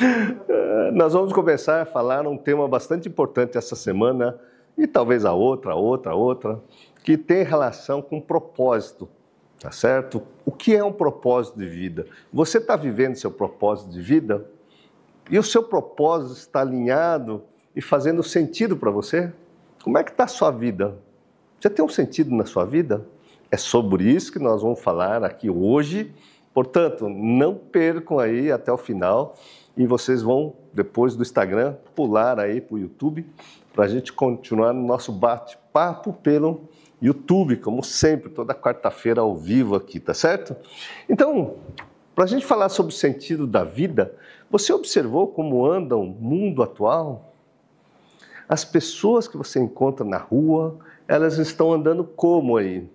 Nós vamos começar a falar um tema bastante importante essa semana e talvez a outra, a outra, a outra, que tem relação com propósito, tá certo? O que é um propósito de vida? Você está vivendo seu propósito de vida? E o seu propósito está alinhado e fazendo sentido para você? Como é que está a sua vida? Você tem um sentido na sua vida? É sobre isso que nós vamos falar aqui hoje. Portanto, não percam aí até o final e vocês vão, depois do Instagram, pular aí para o YouTube para a gente continuar no nosso bate-papo pelo YouTube, como sempre, toda quarta-feira ao vivo aqui, tá certo? Então, para a gente falar sobre o sentido da vida, você observou como anda o mundo atual? As pessoas que você encontra na rua, elas estão andando como aí?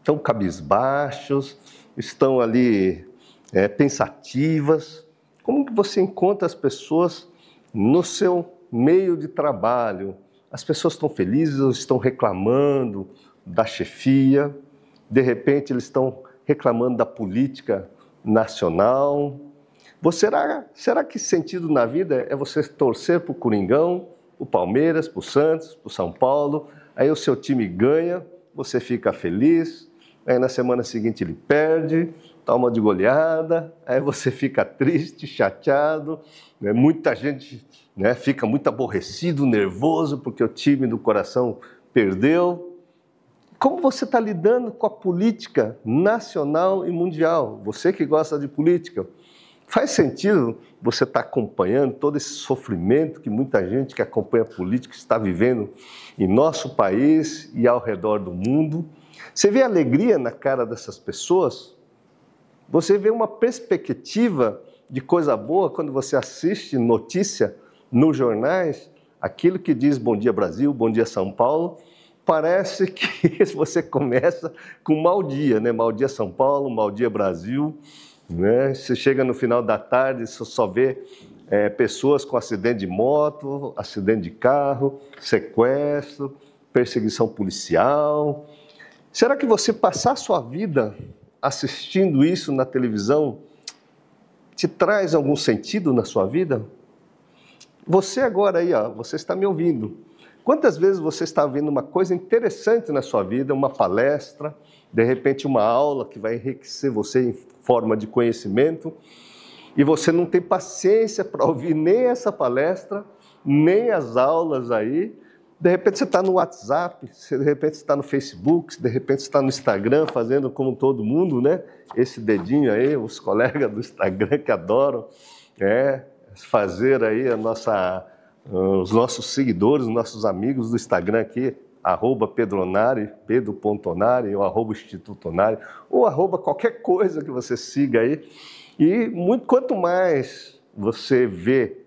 Estão cabisbaixos, estão ali é, pensativas, como você encontra as pessoas no seu meio de trabalho? As pessoas estão felizes ou estão reclamando da chefia? De repente eles estão reclamando da política nacional? Você, será, será que sentido na vida é você torcer para o Coringão, para o Palmeiras, para o Santos, para o São Paulo? Aí o seu time ganha, você fica feliz, aí na semana seguinte ele perde, toma de goleada, aí você fica triste, chateado, né? muita gente né, fica muito aborrecido, nervoso, porque o time do coração perdeu. Como você está lidando com a política nacional e mundial? Você que gosta de política, faz sentido você estar tá acompanhando todo esse sofrimento que muita gente que acompanha a política está vivendo em nosso país e ao redor do mundo? Você vê alegria na cara dessas pessoas? Você vê uma perspectiva de coisa boa quando você assiste notícia nos jornais, aquilo que diz Bom Dia Brasil, Bom Dia São Paulo, parece que você começa com mau dia, né? Mau dia São Paulo, mau dia Brasil, né? Você chega no final da tarde, você só vê é, pessoas com acidente de moto, acidente de carro, sequestro, perseguição policial. Será que você passar a sua vida assistindo isso na televisão te traz algum sentido na sua vida? Você agora aí, ó, você está me ouvindo. Quantas vezes você está vendo uma coisa interessante na sua vida, uma palestra, de repente uma aula que vai enriquecer você em forma de conhecimento, e você não tem paciência para ouvir nem essa palestra, nem as aulas aí, de repente você está no WhatsApp, de repente você está no Facebook, de repente você está no Instagram, fazendo como todo mundo, né? Esse dedinho aí, os colegas do Instagram que adoram, é, fazer aí a nossa, os nossos seguidores, os nossos amigos do Instagram aqui, arroba pedronari, pedro.onari, ou arroba institutonari, ou arroba qualquer coisa que você siga aí. E muito, quanto mais você vê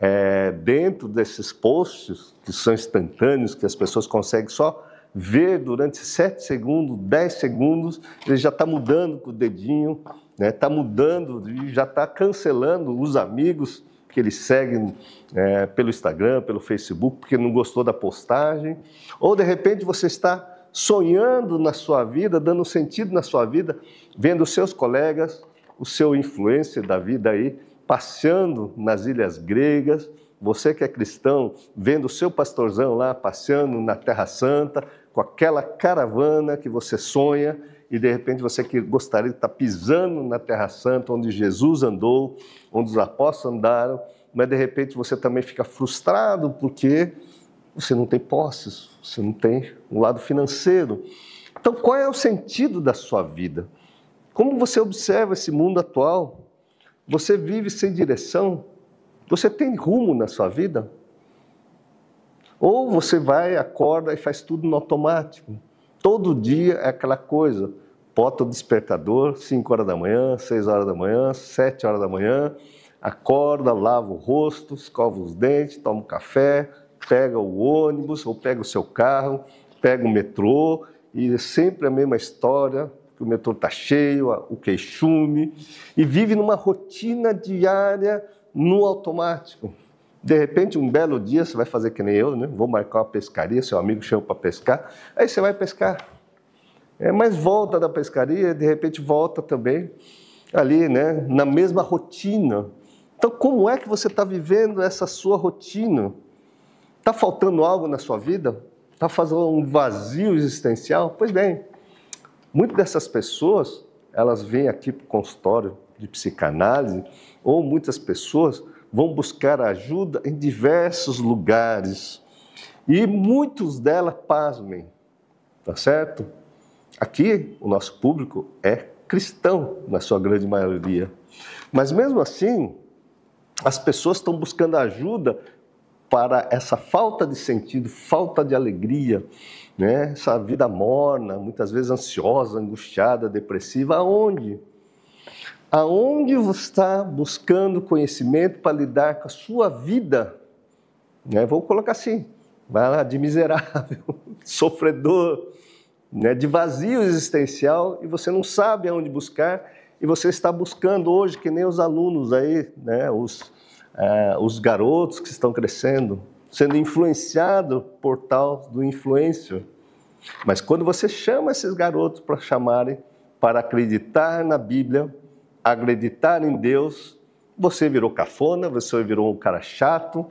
é, dentro desses posts, que são instantâneos, que as pessoas conseguem só ver durante 7 segundos, 10 segundos, ele já está mudando com o dedinho, está né, tá mudando já está cancelando os amigos que ele segue é, pelo Instagram, pelo Facebook, porque não gostou da postagem. Ou de repente você está sonhando na sua vida, dando sentido na sua vida, vendo seus colegas, o seu influência da vida aí, passeando nas ilhas gregas, você que é cristão, vendo o seu pastorzão lá passeando na Terra Santa, com aquela caravana que você sonha, e de repente você que gostaria de estar pisando na Terra Santa, onde Jesus andou, onde os apóstolos andaram, mas de repente você também fica frustrado porque você não tem posses, você não tem um lado financeiro. Então, qual é o sentido da sua vida? Como você observa esse mundo atual? Você vive sem direção? Você tem rumo na sua vida? Ou você vai, acorda e faz tudo no automático? Todo dia é aquela coisa. Bota o despertador, 5 horas da manhã, 6 horas da manhã, 7 horas da manhã, acorda, lava o rosto, escova os dentes, toma um café, pega o ônibus ou pega o seu carro, pega o metrô e é sempre a mesma história, que o metrô está cheio, o queixume, e vive numa rotina diária no automático. De repente, um belo dia, você vai fazer que nem eu, né? vou marcar uma pescaria, seu amigo chama para pescar, aí você vai pescar. É, mas volta da pescaria, de repente volta também ali, né, na mesma rotina. Então, como é que você está vivendo essa sua rotina? Está faltando algo na sua vida? Está fazendo um vazio existencial? Pois bem, muitas dessas pessoas, elas vêm aqui para o consultório de psicanálise, ou muitas pessoas vão buscar ajuda em diversos lugares. E muitos delas, pasmem, tá certo? Aqui, o nosso público é cristão, na sua grande maioria. Mas mesmo assim, as pessoas estão buscando ajuda para essa falta de sentido, falta de alegria, né? essa vida morna, muitas vezes ansiosa, angustiada, depressiva. Aonde? Aonde você está buscando conhecimento para lidar com a sua vida? Né? Vou colocar assim, vai lá, de miserável, sofredor, né? de vazio existencial, e você não sabe aonde buscar, e você está buscando hoje, que nem os alunos aí, né? os, é, os garotos que estão crescendo, sendo influenciado por tal do influencer. Mas quando você chama esses garotos para chamarem, para acreditar na Bíblia, acreditar em Deus, você virou cafona, você virou um cara chato,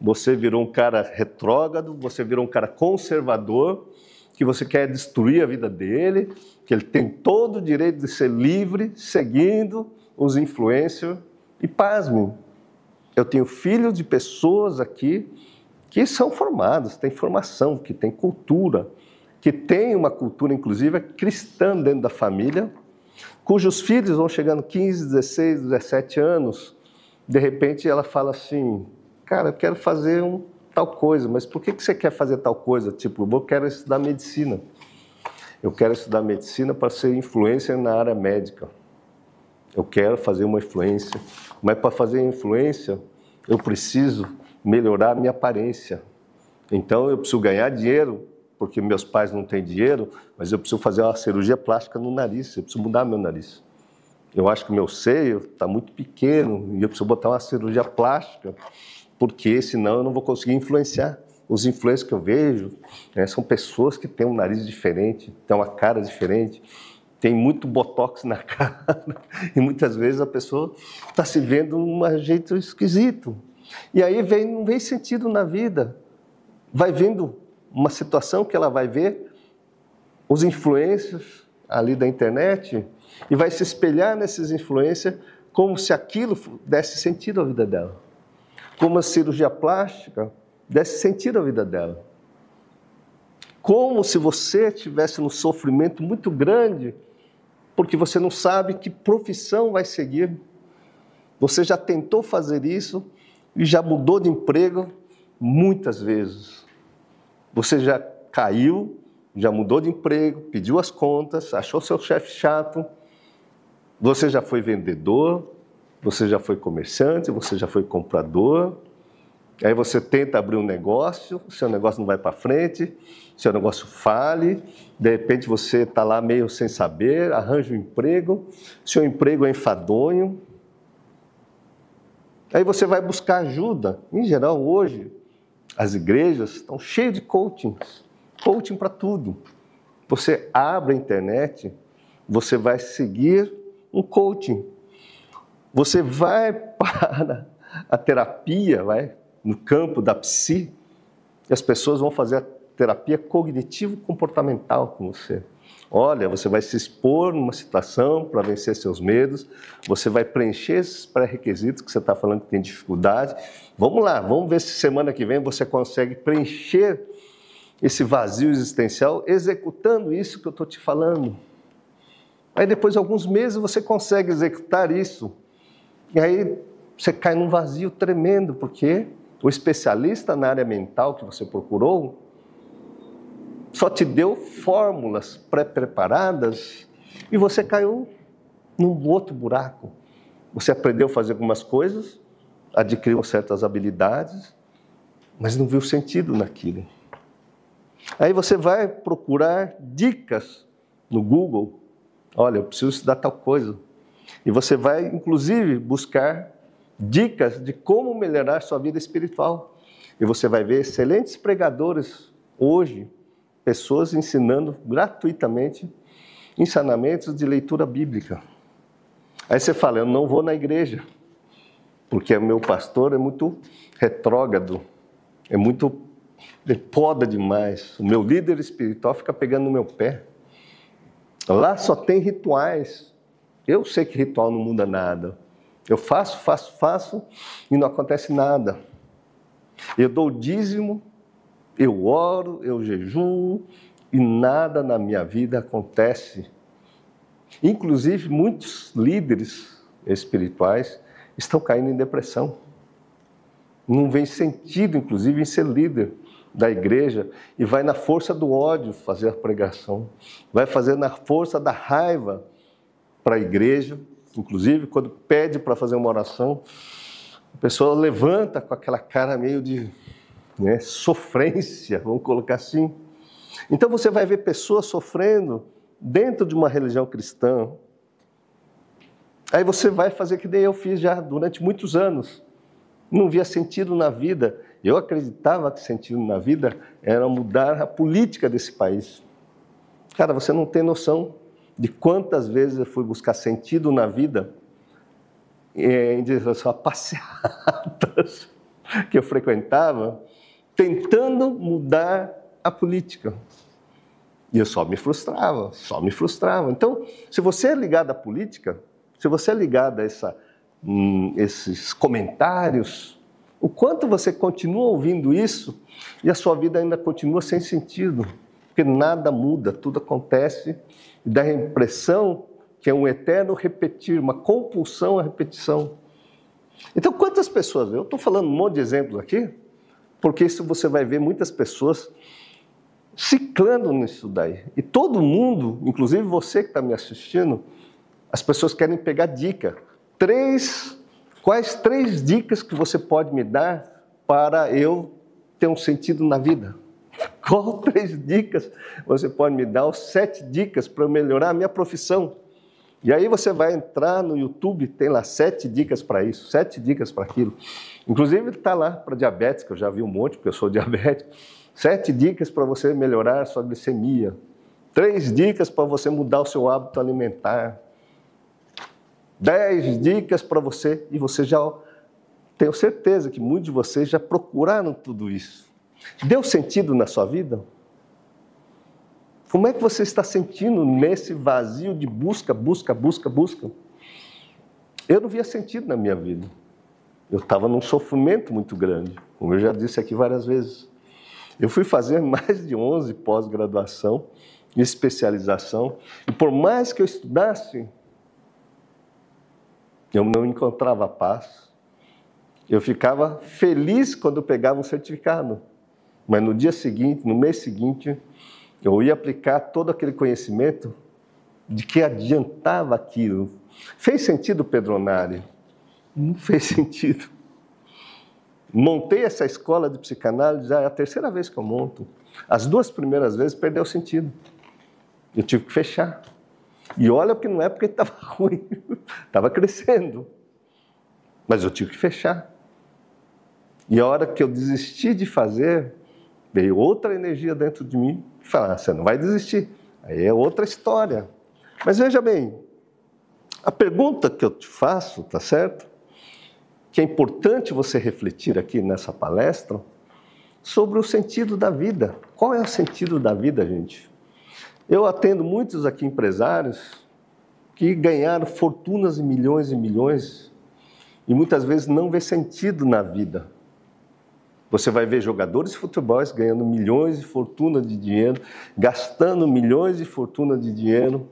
você virou um cara retrógrado, você virou um cara conservador, que você quer destruir a vida dele, que ele tem todo o direito de ser livre, seguindo os influencers. E pasme, eu tenho filhos de pessoas aqui que são formados, têm formação, que têm cultura, que têm uma cultura, inclusive, cristã dentro da família, cujos filhos vão chegando 15, 16, 17 anos, de repente ela fala assim, cara, eu quero fazer um tal coisa, mas por que, que você quer fazer tal coisa? Tipo, eu quero estudar medicina. Eu quero estudar medicina para ser influência na área médica. Eu quero fazer uma influência. Mas para fazer influência, eu preciso melhorar a minha aparência. Então eu preciso ganhar dinheiro, porque meus pais não têm dinheiro, mas eu preciso fazer uma cirurgia plástica no nariz, eu preciso mudar meu nariz. Eu acho que meu seio está muito pequeno e eu preciso botar uma cirurgia plástica, porque senão eu não vou conseguir influenciar. Os influencers que eu vejo né, são pessoas que têm um nariz diferente, têm uma cara diferente, tem muito botox na cara e muitas vezes a pessoa está se vendo um jeito esquisito. E aí vem, não vem sentido na vida. Vai vendo uma situação que ela vai ver os influencers ali da internet e vai se espelhar nesses influencers como se aquilo desse sentido à vida dela. Como a cirurgia plástica desse sentido à vida dela. Como se você tivesse um sofrimento muito grande porque você não sabe que profissão vai seguir. Você já tentou fazer isso e já mudou de emprego muitas vezes. Você já caiu, já mudou de emprego, pediu as contas, achou seu chefe chato. Você já foi vendedor, você já foi comerciante, você já foi comprador. Aí você tenta abrir um negócio, seu negócio não vai para frente, seu negócio fale, de repente você está lá meio sem saber, arranja um emprego, seu emprego é enfadonho. Aí você vai buscar ajuda. Em geral, hoje, as igrejas estão cheias de coachings, coaching para tudo. Você abre a internet, você vai seguir um coaching. Você vai para a terapia, vai no campo da psi, e as pessoas vão fazer a terapia cognitivo-comportamental com você. Olha, você vai se expor numa situação para vencer seus medos, você vai preencher esses pré-requisitos que você está falando que tem dificuldade. Vamos lá, vamos ver se semana que vem você consegue preencher esse vazio existencial executando isso que eu estou te falando. Aí depois de alguns meses você consegue executar isso. E aí você cai num vazio tremendo, porque o especialista na área mental que você procurou só te deu fórmulas pré-preparadas e você caiu num outro buraco. Você aprendeu a fazer algumas coisas, adquiriu certas habilidades, mas não viu sentido naquilo. Aí você vai procurar dicas no Google. Olha, eu preciso estudar tal coisa. E você vai, inclusive, buscar dicas de como melhorar sua vida espiritual. E você vai ver excelentes pregadores hoje, pessoas ensinando gratuitamente ensinamentos de leitura bíblica. Aí você fala, eu não vou na igreja. porque o meu pastor é muito retrógrado, é muito ele poda demais. O meu líder espiritual fica pegando no meu pé. Lá só tem rituais. Eu sei que ritual não muda nada. Eu faço, faço, faço e não acontece nada. Eu dou dízimo, eu oro, eu jejuo e nada na minha vida acontece. Inclusive, muitos líderes espirituais estão caindo em depressão. Não vem sentido, inclusive, em ser líder da igreja e vai na força do ódio fazer a pregação, vai fazer na força da raiva para a igreja, inclusive quando pede para fazer uma oração, a pessoa levanta com aquela cara meio de né, sofrência, vamos colocar assim. Então você vai ver pessoas sofrendo dentro de uma religião cristã. Aí você vai fazer que nem eu fiz já durante muitos anos. Não via sentido na vida eu acreditava que sentido na vida era mudar a política desse país. Cara, você não tem noção de quantas vezes eu fui buscar sentido na vida em direção a passeatas que eu frequentava, tentando mudar a política. E eu só me frustrava, só me frustrava. Então, se você é ligado à política, se você é ligado a essa, hum, esses comentários o quanto você continua ouvindo isso e a sua vida ainda continua sem sentido, porque nada muda, tudo acontece e dá a impressão que é um eterno repetir, uma compulsão à repetição. Então, quantas pessoas? Eu estou falando um monte de exemplos aqui, porque isso você vai ver muitas pessoas ciclando nisso daí. E todo mundo, inclusive você que está me assistindo, as pessoas querem pegar dica. Três Quais três dicas que você pode me dar para eu ter um sentido na vida? Qual três dicas você pode me dar? Ou sete dicas para melhorar a minha profissão? E aí você vai entrar no YouTube, tem lá sete dicas para isso, sete dicas para aquilo. Inclusive está lá para diabetes, que eu já vi um monte, porque eu sou diabético. Sete dicas para você melhorar a sua glicemia. Três dicas para você mudar o seu hábito alimentar. Dez dicas para você e você já tenho certeza que muitos de vocês já procuraram tudo isso. Deu sentido na sua vida? Como é que você está sentindo nesse vazio de busca, busca, busca, busca? Eu não via sentido na minha vida. Eu estava num sofrimento muito grande, como eu já disse aqui várias vezes. Eu fui fazer mais de 11 pós-graduação, especialização, e por mais que eu estudasse, eu não encontrava paz. Eu ficava feliz quando pegava um certificado, mas no dia seguinte, no mês seguinte, eu ia aplicar todo aquele conhecimento de que adiantava aquilo. Fez sentido, Pedronari? Não fez sentido. Montei essa escola de psicanálise, já é a terceira vez que eu monto. As duas primeiras vezes perdeu sentido. Eu tive que fechar. E olha que não é porque estava ruim, estava crescendo. Mas eu tive que fechar. E a hora que eu desisti de fazer, veio outra energia dentro de mim e falou: ah, você não vai desistir. Aí é outra história. Mas veja bem, a pergunta que eu te faço, tá certo? Que é importante você refletir aqui nessa palestra sobre o sentido da vida. Qual é o sentido da vida, gente? Eu atendo muitos aqui empresários que ganharam fortunas e milhões e milhões e muitas vezes não vê sentido na vida. Você vai ver jogadores de futebol ganhando milhões de fortuna de dinheiro, gastando milhões de fortuna de dinheiro,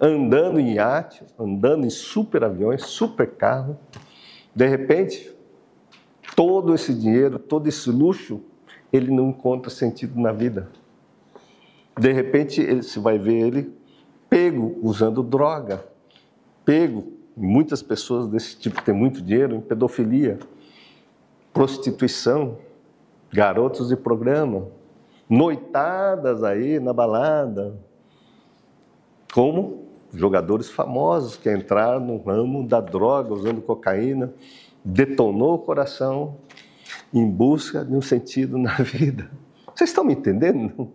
andando em iate, andando em super aviões, super carro. De repente, todo esse dinheiro, todo esse luxo, ele não encontra sentido na vida. De repente, ele, você vai ver ele pego usando droga, pego, muitas pessoas desse tipo têm muito dinheiro em pedofilia, prostituição, garotos de programa, noitadas aí na balada, como jogadores famosos que entraram no ramo da droga usando cocaína, detonou o coração em busca de um sentido na vida. Vocês estão me entendendo?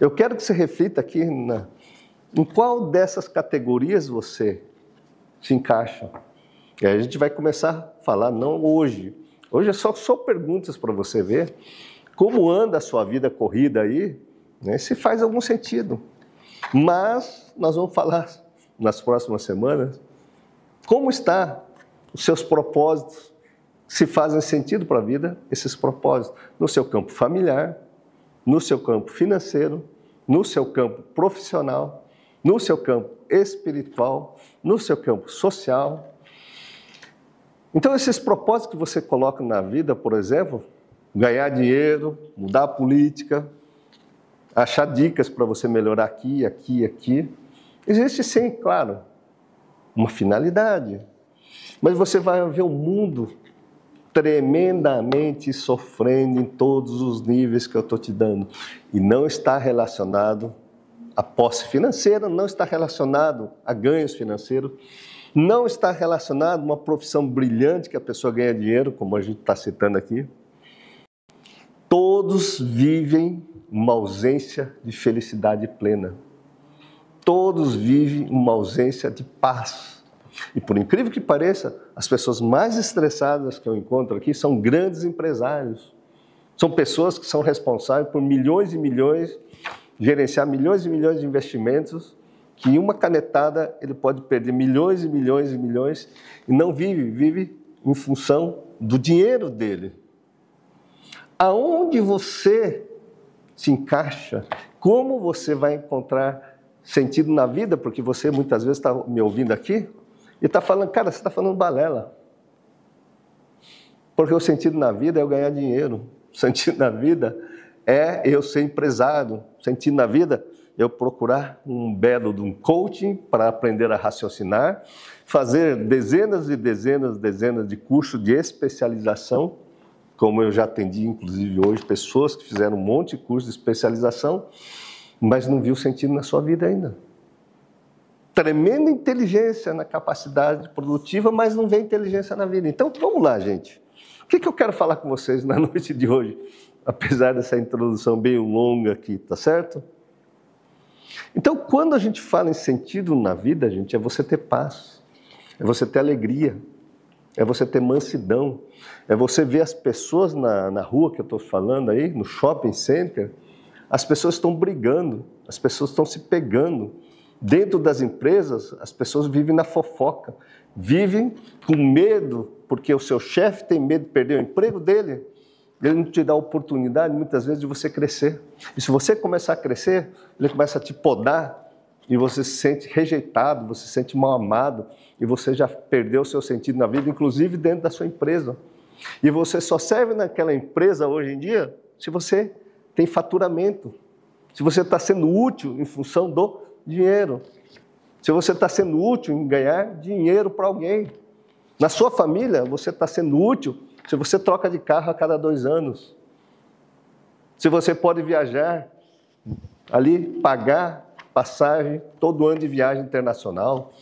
Eu quero que você reflita aqui na, em qual dessas categorias você se encaixa. E aí a gente vai começar a falar, não hoje. Hoje é só, só perguntas para você ver como anda a sua vida corrida aí, né, se faz algum sentido. Mas nós vamos falar nas próximas semanas como está os seus propósitos, se fazem sentido para a vida esses propósitos, no seu campo familiar, no seu campo financeiro, no seu campo profissional, no seu campo espiritual, no seu campo social. Então, esses propósitos que você coloca na vida, por exemplo, ganhar dinheiro, mudar a política, achar dicas para você melhorar aqui, aqui, aqui. Existe sim, claro, uma finalidade. Mas você vai ver o mundo tremendamente sofrendo em todos os níveis que eu estou te dando. E não está relacionado à posse financeira, não está relacionado a ganhos financeiros, não está relacionado a uma profissão brilhante que a pessoa ganha dinheiro, como a gente está citando aqui. Todos vivem uma ausência de felicidade plena. Todos vivem uma ausência de paz. E por incrível que pareça, as pessoas mais estressadas que eu encontro aqui são grandes empresários. São pessoas que são responsáveis por milhões e milhões, gerenciar milhões e milhões de investimentos, que uma canetada ele pode perder milhões e milhões e milhões e não vive, vive em função do dinheiro dele. Aonde você se encaixa, como você vai encontrar sentido na vida, porque você muitas vezes está me ouvindo aqui e está falando, cara, você está falando balela. Porque o sentido na vida é eu ganhar dinheiro, o sentido na vida é eu ser empresário, o sentido na vida eu procurar um belo de um coaching para aprender a raciocinar, fazer dezenas e dezenas e dezenas de cursos de especialização como eu já atendi, inclusive hoje, pessoas que fizeram um monte de curso de especialização, mas não viu sentido na sua vida ainda. Tremenda inteligência na capacidade produtiva, mas não vê inteligência na vida. Então, vamos lá, gente. O que, que eu quero falar com vocês na noite de hoje? Apesar dessa introdução bem longa aqui, tá certo? Então, quando a gente fala em sentido na vida, gente, é você ter paz, é você ter alegria, é você ter mansidão, é você ver as pessoas na, na rua que eu estou falando aí, no shopping center, as pessoas estão brigando, as pessoas estão se pegando. Dentro das empresas, as pessoas vivem na fofoca, vivem com medo, porque o seu chefe tem medo de perder o emprego dele, ele não te dá a oportunidade, muitas vezes, de você crescer. E se você começar a crescer, ele começa a te podar, e você se sente rejeitado, você se sente mal amado, e você já perdeu o seu sentido na vida, inclusive dentro da sua empresa. E você só serve naquela empresa hoje em dia se você tem faturamento, se você está sendo útil em função do dinheiro, se você está sendo útil em ganhar dinheiro para alguém. Na sua família, você está sendo útil se você troca de carro a cada dois anos. Se você pode viajar ali, pagar passagem todo ano de viagem internacional.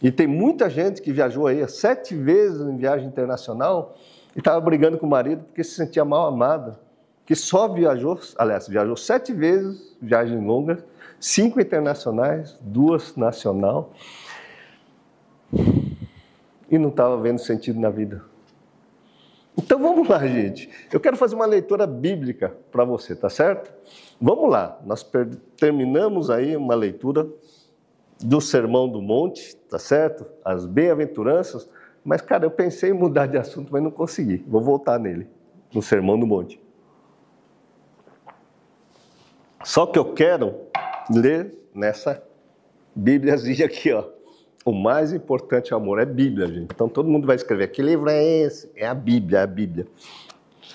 E tem muita gente que viajou aí sete vezes em viagem internacional e estava brigando com o marido porque se sentia mal amada. Que só viajou, aliás, viajou sete vezes, viagem longa, cinco internacionais, duas nacional. E não estava vendo sentido na vida. Então vamos lá, gente. Eu quero fazer uma leitura bíblica para você, tá certo? Vamos lá. Nós terminamos aí uma leitura do Sermão do Monte, tá certo? As bem-aventuranças. Mas, cara, eu pensei em mudar de assunto, mas não consegui. Vou voltar nele, no Sermão do Monte. Só que eu quero ler nessa Bíbliazinha aqui, ó. O mais importante, amor, é Bíblia, gente. Então todo mundo vai escrever: que livro é esse? É a Bíblia, é a Bíblia.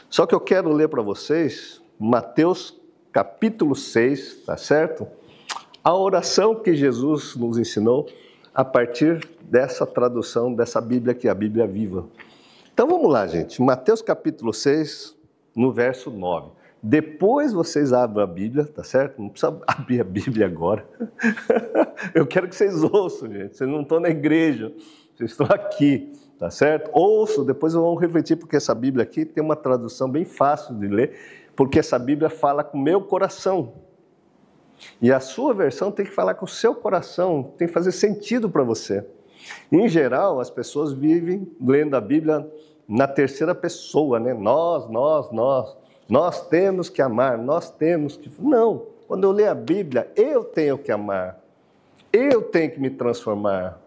Só que eu quero ler para vocês Mateus capítulo 6, tá certo? a oração que Jesus nos ensinou a partir dessa tradução dessa Bíblia que é a Bíblia viva. Então vamos lá, gente. Mateus capítulo 6, no verso 9. Depois vocês abrem a Bíblia, tá certo? Não precisa abrir a Bíblia agora. Eu quero que vocês ouçam, gente. Vocês não estão na igreja, vocês estão aqui, tá certo? Ouçam, depois vão refletir, porque essa Bíblia aqui tem uma tradução bem fácil de ler, porque essa Bíblia fala com o meu coração. E a sua versão tem que falar com o seu coração, tem que fazer sentido para você. Em geral, as pessoas vivem lendo a Bíblia na terceira pessoa, né? Nós, nós, nós. Nós temos que amar, nós temos que. Não. Quando eu leio a Bíblia, eu tenho que amar. Eu tenho que me transformar.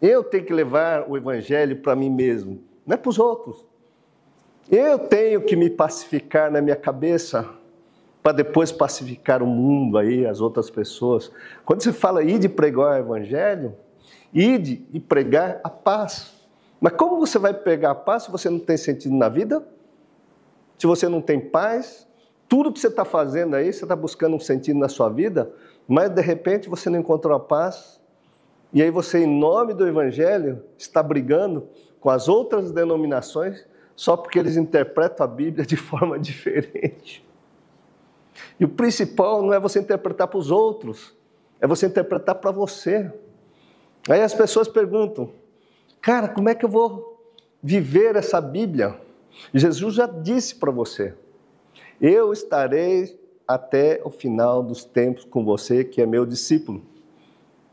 Eu tenho que levar o Evangelho para mim mesmo, não é para os outros. Eu tenho que me pacificar na minha cabeça para depois pacificar o mundo aí, as outras pessoas. Quando você fala ir de pregar o Evangelho, ide e pregar a paz. Mas como você vai pregar a paz se você não tem sentido na vida? Se você não tem paz? Tudo que você está fazendo aí, você está buscando um sentido na sua vida, mas de repente você não encontrou a paz. E aí você, em nome do Evangelho, está brigando com as outras denominações só porque eles interpretam a Bíblia de forma diferente. E o principal não é você interpretar para os outros, é você interpretar para você. Aí as pessoas perguntam, cara, como é que eu vou viver essa Bíblia? Jesus já disse para você: Eu estarei até o final dos tempos com você, que é meu discípulo.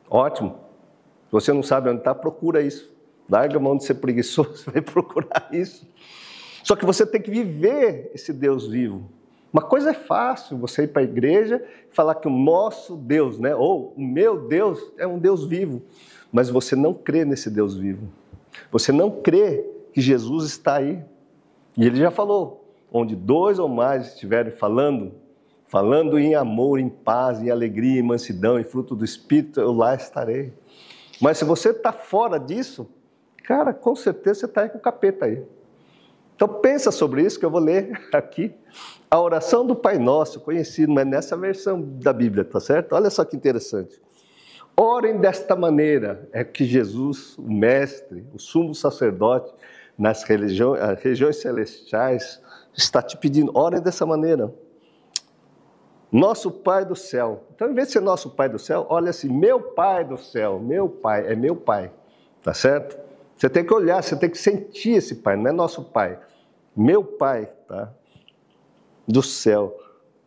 Ótimo. Se você não sabe onde está, procura isso. Larga a mão de ser preguiçoso, vai procurar isso. Só que você tem que viver esse Deus vivo. Uma coisa é fácil, você ir para a igreja e falar que o nosso Deus, né, ou o meu Deus, é um Deus vivo mas você não crê nesse Deus vivo. Você não crê que Jesus está aí. E ele já falou: onde dois ou mais estiverem falando, falando em amor, em paz, em alegria, em mansidão, em fruto do Espírito, eu lá estarei. Mas se você está fora disso, cara, com certeza você está aí com o capeta aí. Então pensa sobre isso que eu vou ler aqui. A oração do Pai Nosso, conhecido, mas nessa versão da Bíblia, tá certo? Olha só que interessante. Orem desta maneira, é que Jesus, o Mestre, o sumo sacerdote, nas religiões, regiões celestiais, está te pedindo, orem dessa maneira. Nosso Pai do céu. Então, em vez de ser nosso Pai do céu, olha assim, meu Pai do céu, meu Pai, é meu Pai, tá certo? Você tem que olhar, você tem que sentir esse Pai, não é nosso Pai. Meu Pai, tá? Do céu.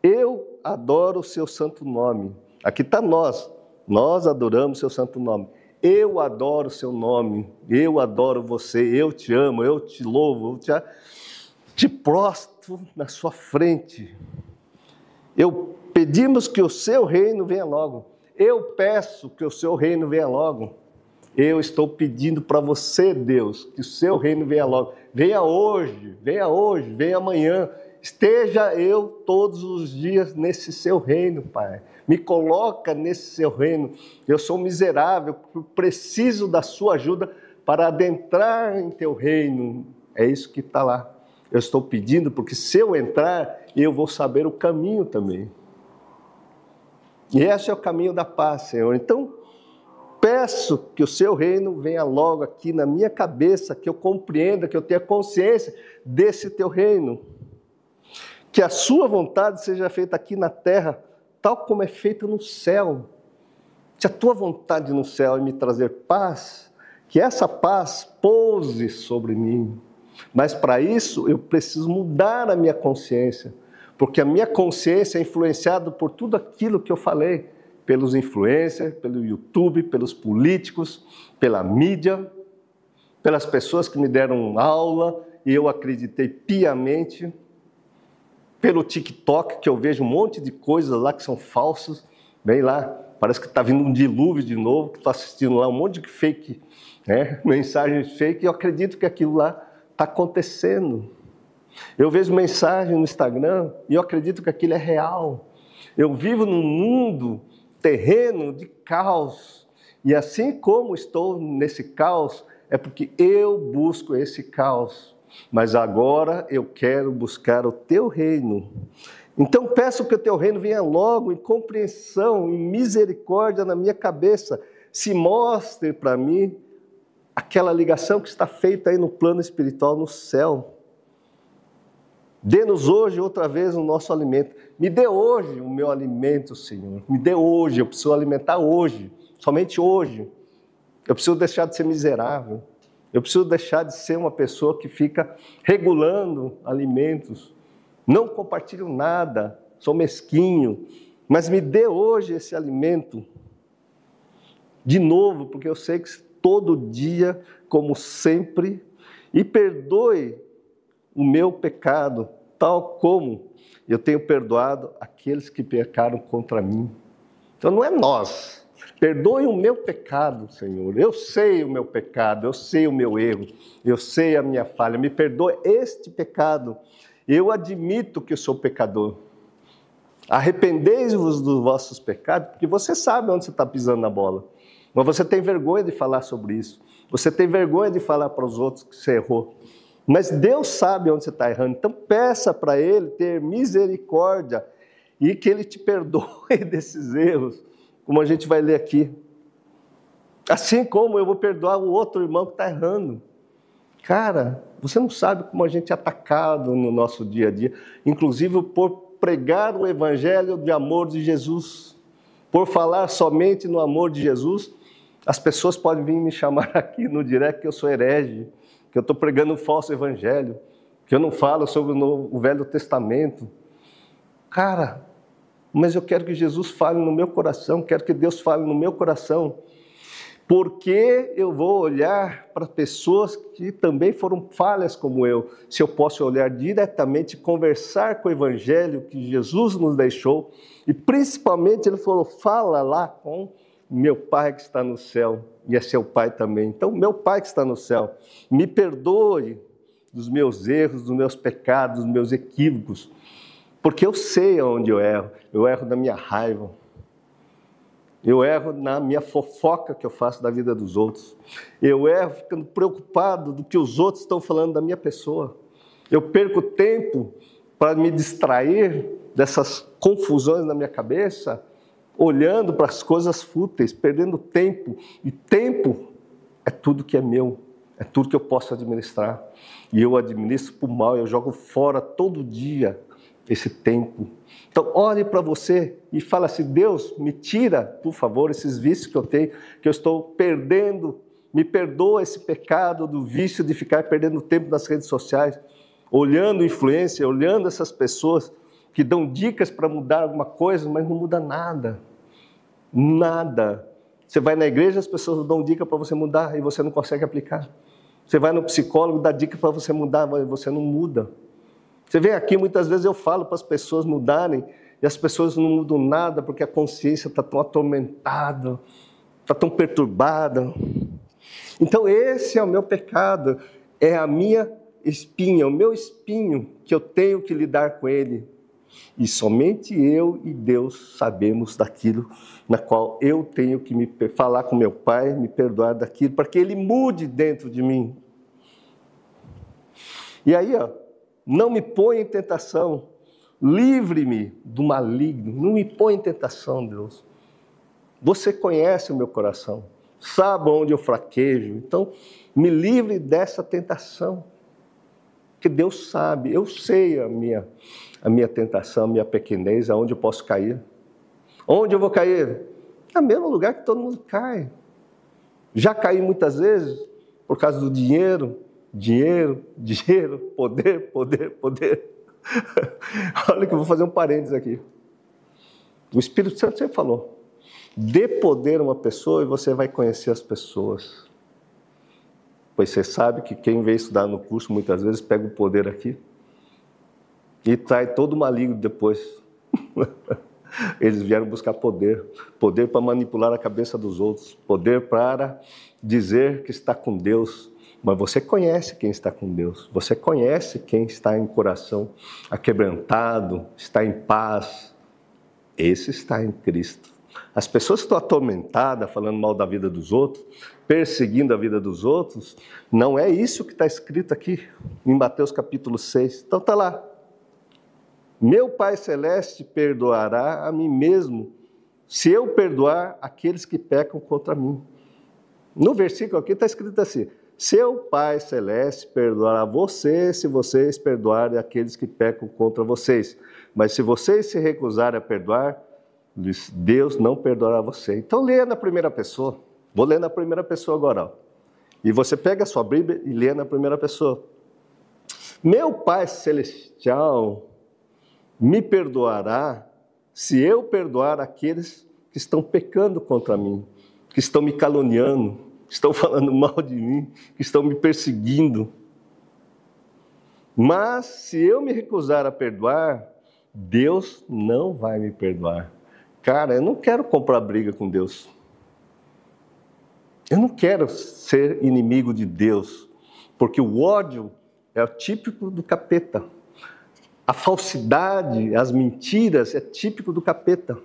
Eu adoro o seu santo nome. Aqui está nós, nós adoramos seu santo nome. Eu adoro seu nome, eu adoro você, eu te amo, eu te louvo, eu te, te na sua frente. Eu pedimos que o seu reino venha logo. Eu peço que o seu reino venha logo. Eu estou pedindo para você, Deus, que o seu reino venha logo. Venha hoje, venha hoje, venha amanhã. Esteja eu todos os dias nesse seu reino, Pai me coloca nesse seu reino. Eu sou miserável, preciso da sua ajuda para adentrar em teu reino. É isso que está lá. Eu estou pedindo, porque se eu entrar, eu vou saber o caminho também. E esse é o caminho da paz, Senhor. Então, peço que o seu reino venha logo aqui na minha cabeça, que eu compreenda, que eu tenha consciência desse teu reino. Que a sua vontade seja feita aqui na terra tal como é feito no céu. Se a tua vontade no céu é me trazer paz, que essa paz pouse sobre mim. Mas para isso eu preciso mudar a minha consciência, porque a minha consciência é influenciada por tudo aquilo que eu falei, pelos influencers, pelo YouTube, pelos políticos, pela mídia, pelas pessoas que me deram aula e eu acreditei piamente pelo TikTok, que eu vejo um monte de coisas lá que são falsas, bem lá, parece que está vindo um dilúvio de novo, que estou assistindo lá um monte de fake, né, mensagens fake, e eu acredito que aquilo lá está acontecendo. Eu vejo mensagem no Instagram e eu acredito que aquilo é real. Eu vivo num mundo terreno de caos. E assim como estou nesse caos, é porque eu busco esse caos mas agora eu quero buscar o teu reino. Então peço que o teu reino venha logo em compreensão, em misericórdia na minha cabeça. Se mostre para mim aquela ligação que está feita aí no plano espiritual no céu. Dê-nos hoje outra vez o nosso alimento. Me dê hoje o meu alimento, Senhor. Me dê hoje, eu preciso alimentar hoje, somente hoje. Eu preciso deixar de ser miserável. Eu preciso deixar de ser uma pessoa que fica regulando alimentos. Não compartilho nada, sou mesquinho, mas me dê hoje esse alimento. De novo, porque eu sei que todo dia, como sempre, e perdoe o meu pecado, tal como eu tenho perdoado aqueles que pecaram contra mim. Então não é nós. Perdoe o meu pecado, Senhor. Eu sei o meu pecado, eu sei o meu erro, eu sei a minha falha. Me perdoe este pecado. Eu admito que eu sou pecador. Arrependei-vos dos vossos pecados, porque você sabe onde você está pisando na bola. Mas você tem vergonha de falar sobre isso. Você tem vergonha de falar para os outros que você errou. Mas Deus sabe onde você está errando. Então peça para Ele ter misericórdia e que Ele te perdoe desses erros, como a gente vai ler aqui. Assim como eu vou perdoar o outro irmão que está errando. Cara, você não sabe como a gente é atacado no nosso dia a dia, inclusive por pregar o evangelho de amor de Jesus, por falar somente no amor de Jesus. As pessoas podem vir me chamar aqui no direct que eu sou herege, que eu estou pregando um falso evangelho, que eu não falo sobre o, Novo, o Velho Testamento. Cara, mas eu quero que Jesus fale no meu coração, quero que Deus fale no meu coração. Porque eu vou olhar para pessoas que também foram falhas como eu, se eu posso olhar diretamente, conversar com o Evangelho que Jesus nos deixou, e principalmente ele falou: fala lá com meu Pai que está no céu, e é seu Pai também. Então, meu Pai que está no céu, me perdoe dos meus erros, dos meus pecados, dos meus equívocos, porque eu sei onde eu erro, eu erro da minha raiva eu erro na minha fofoca que eu faço da vida dos outros. Eu erro ficando preocupado do que os outros estão falando da minha pessoa. Eu perco tempo para me distrair dessas confusões na minha cabeça, olhando para as coisas fúteis, perdendo tempo. E tempo é tudo que é meu, é tudo que eu posso administrar. E eu administro por mal, eu jogo fora todo dia esse tempo. Então, olhe para você e fala assim: Deus, me tira, por favor, esses vícios que eu tenho, que eu estou perdendo. Me perdoa esse pecado do vício de ficar perdendo tempo nas redes sociais, olhando influência, olhando essas pessoas que dão dicas para mudar alguma coisa, mas não muda nada. Nada. Você vai na igreja, as pessoas dão dica para você mudar e você não consegue aplicar. Você vai no psicólogo, dá dica para você mudar, mas você não muda. Você vem aqui, muitas vezes eu falo para as pessoas mudarem e as pessoas não mudam nada porque a consciência está tão atormentada, está tão perturbada. Então, esse é o meu pecado, é a minha espinha, o meu espinho que eu tenho que lidar com ele. E somente eu e Deus sabemos daquilo na qual eu tenho que me falar com meu Pai, me perdoar daquilo, para que Ele mude dentro de mim. E aí, ó, não me põe em tentação, livre-me do maligno, não me põe em tentação, Deus. Você conhece o meu coração, sabe onde eu fraquejo, então me livre dessa tentação. Que Deus sabe, eu sei a minha, a minha tentação, a minha pequenez, aonde eu posso cair. Onde eu vou cair? No mesmo lugar que todo mundo cai. Já caí muitas vezes por causa do dinheiro, Dinheiro, dinheiro, poder, poder, poder. Olha que eu vou fazer um parênteses aqui. O Espírito Santo sempre falou: dê poder a uma pessoa e você vai conhecer as pessoas. Pois você sabe que quem vem estudar no curso muitas vezes pega o poder aqui e trai todo o maligno depois. Eles vieram buscar poder, poder para manipular a cabeça dos outros, poder para dizer que está com Deus, mas você conhece quem está com Deus, você conhece quem está em coração aquebrantado, está em paz. Esse está em Cristo. As pessoas que estão atormentadas, falando mal da vida dos outros, perseguindo a vida dos outros, não é isso que está escrito aqui em Mateus capítulo 6. Então está lá. Meu Pai Celeste perdoará a mim mesmo, se eu perdoar aqueles que pecam contra mim. No versículo aqui está escrito assim: seu Pai Celeste perdoará você se vocês perdoarem aqueles que pecam contra vocês. Mas se vocês se recusarem a perdoar, Deus não perdoará você. Então leia na primeira pessoa. Vou ler na primeira pessoa agora. Ó. E você pega a sua Bíblia e lê na primeira pessoa. Meu Pai Celestial me perdoará se eu perdoar aqueles que estão pecando contra mim, que estão me caluniando, estão falando mal de mim, que estão me perseguindo. Mas se eu me recusar a perdoar, Deus não vai me perdoar. Cara, eu não quero comprar briga com Deus. Eu não quero ser inimigo de Deus, porque o ódio é o típico do capeta. A falsidade, as mentiras é típico do capeta.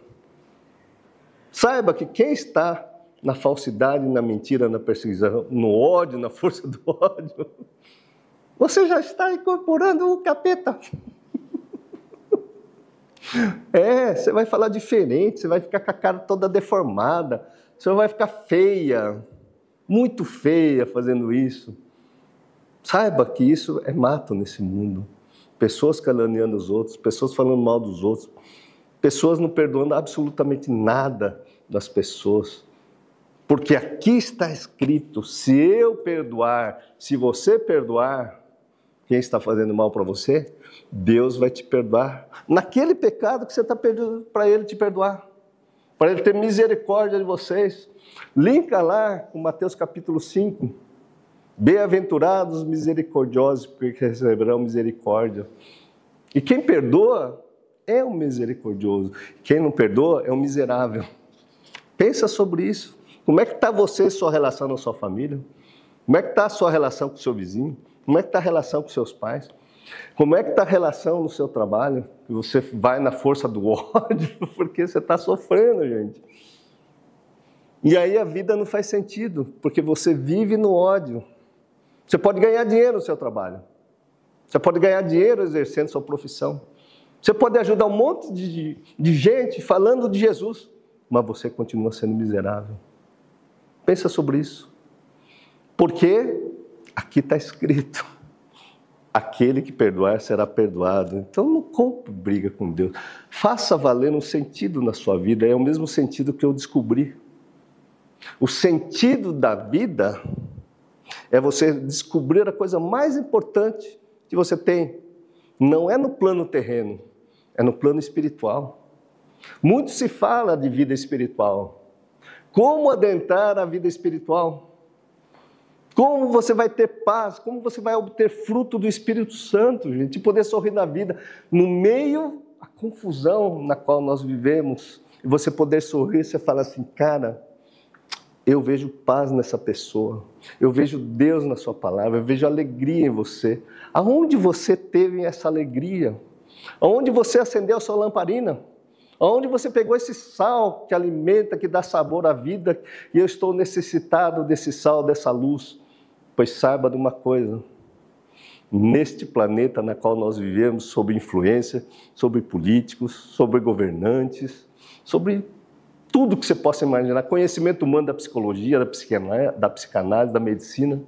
Saiba que quem está na falsidade, na mentira, na perseguição, no ódio, na força do ódio, você já está incorporando o capeta. É, você vai falar diferente, você vai ficar com a cara toda deformada, você vai ficar feia, muito feia fazendo isso. Saiba que isso é mato nesse mundo. Pessoas caluniando os outros, pessoas falando mal dos outros, pessoas não perdoando absolutamente nada das pessoas. Porque aqui está escrito: se eu perdoar, se você perdoar, quem está fazendo mal para você, Deus vai te perdoar naquele pecado que você está pedindo para Ele te perdoar, para Ele ter misericórdia de vocês. Linka lá com Mateus capítulo 5. Bem-aventurados misericordiosos, porque receberão misericórdia. E quem perdoa é um misericordioso. Quem não perdoa é um miserável. Pensa sobre isso. Como é que está você e sua relação na sua família? Como é que está a sua relação com o seu vizinho? Como é que está a relação com seus pais? Como é que está a relação no seu trabalho? Você vai na força do ódio porque você está sofrendo, gente. E aí a vida não faz sentido, porque você vive no ódio. Você pode ganhar dinheiro no seu trabalho. Você pode ganhar dinheiro exercendo sua profissão. Você pode ajudar um monte de, de gente falando de Jesus, mas você continua sendo miserável. Pensa sobre isso. Porque aqui está escrito: aquele que perdoar será perdoado. Então não compre briga com Deus. Faça valer um sentido na sua vida. É o mesmo sentido que eu descobri. O sentido da vida é você descobrir a coisa mais importante que você tem. Não é no plano terreno, é no plano espiritual. Muito se fala de vida espiritual. Como adentrar a vida espiritual? Como você vai ter paz? Como você vai obter fruto do Espírito Santo, gente? E poder sorrir na vida no meio da confusão na qual nós vivemos. E você poder sorrir, você fala assim, cara, eu vejo paz nessa pessoa, eu vejo Deus na sua palavra, eu vejo alegria em você. Aonde você teve essa alegria? Aonde você acendeu a sua lamparina? Aonde você pegou esse sal que alimenta, que dá sabor à vida, e eu estou necessitado desse sal, dessa luz? Pois saiba de uma coisa: neste planeta na qual nós vivemos, sob influência, sobre políticos, sobre governantes, sobre tudo que você possa imaginar, conhecimento humano da psicologia, da psicanálise, da, psicanálise, da medicina.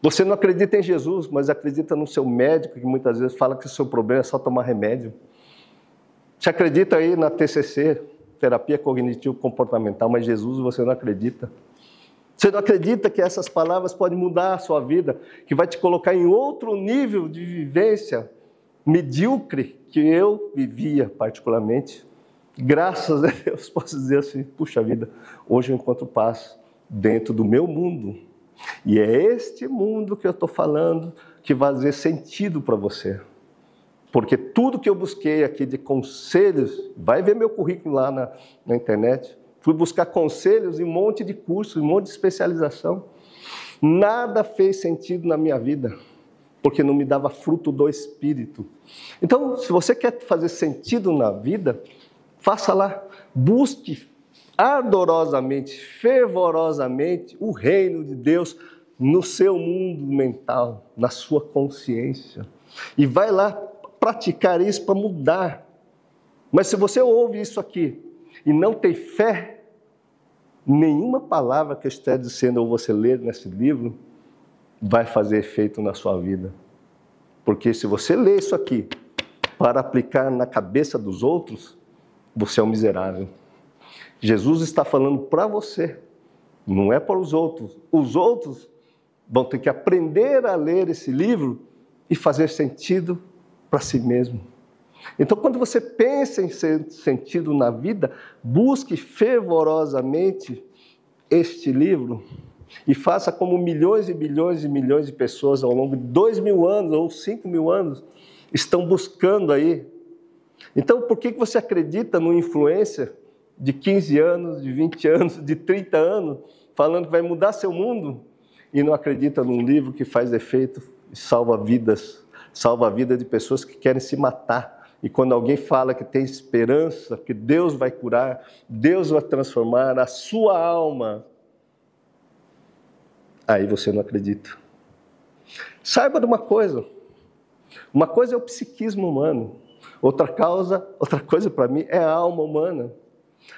Você não acredita em Jesus, mas acredita no seu médico, que muitas vezes fala que o seu problema é só tomar remédio. Você acredita aí na TCC, terapia cognitivo comportamental, mas Jesus você não acredita. Você não acredita que essas palavras podem mudar a sua vida, que vai te colocar em outro nível de vivência medíocre que eu vivia particularmente graças a Deus, posso dizer assim: puxa vida, hoje eu encontro paz dentro do meu mundo. E é este mundo que eu estou falando que vai fazer sentido para você. Porque tudo que eu busquei aqui de conselhos, vai ver meu currículo lá na, na internet. Fui buscar conselhos em um monte de cursos, em um monte de especialização. Nada fez sentido na minha vida, porque não me dava fruto do Espírito. Então, se você quer fazer sentido na vida, Faça lá, busque ardorosamente, fervorosamente o reino de Deus no seu mundo mental, na sua consciência. E vai lá praticar isso para mudar. Mas se você ouve isso aqui e não tem fé, nenhuma palavra que eu esteja dizendo ou você ler nesse livro vai fazer efeito na sua vida. Porque se você ler isso aqui para aplicar na cabeça dos outros, você é um miserável. Jesus está falando para você, não é para os outros. Os outros vão ter que aprender a ler esse livro e fazer sentido para si mesmo. Então, quando você pensa em sentido na vida, busque fervorosamente este livro E faça como milhões e milhões e milhões de pessoas ao longo de dois mil anos ou cinco mil anos estão buscando aí. Então, por que você acredita no influência de 15 anos, de 20 anos, de 30 anos, falando que vai mudar seu mundo e não acredita num livro que faz efeito e salva vidas, salva a vida de pessoas que querem se matar? E quando alguém fala que tem esperança, que Deus vai curar, Deus vai transformar a sua alma, aí você não acredita. Saiba de uma coisa. Uma coisa é o psiquismo humano. Outra causa, outra coisa para mim é a alma humana.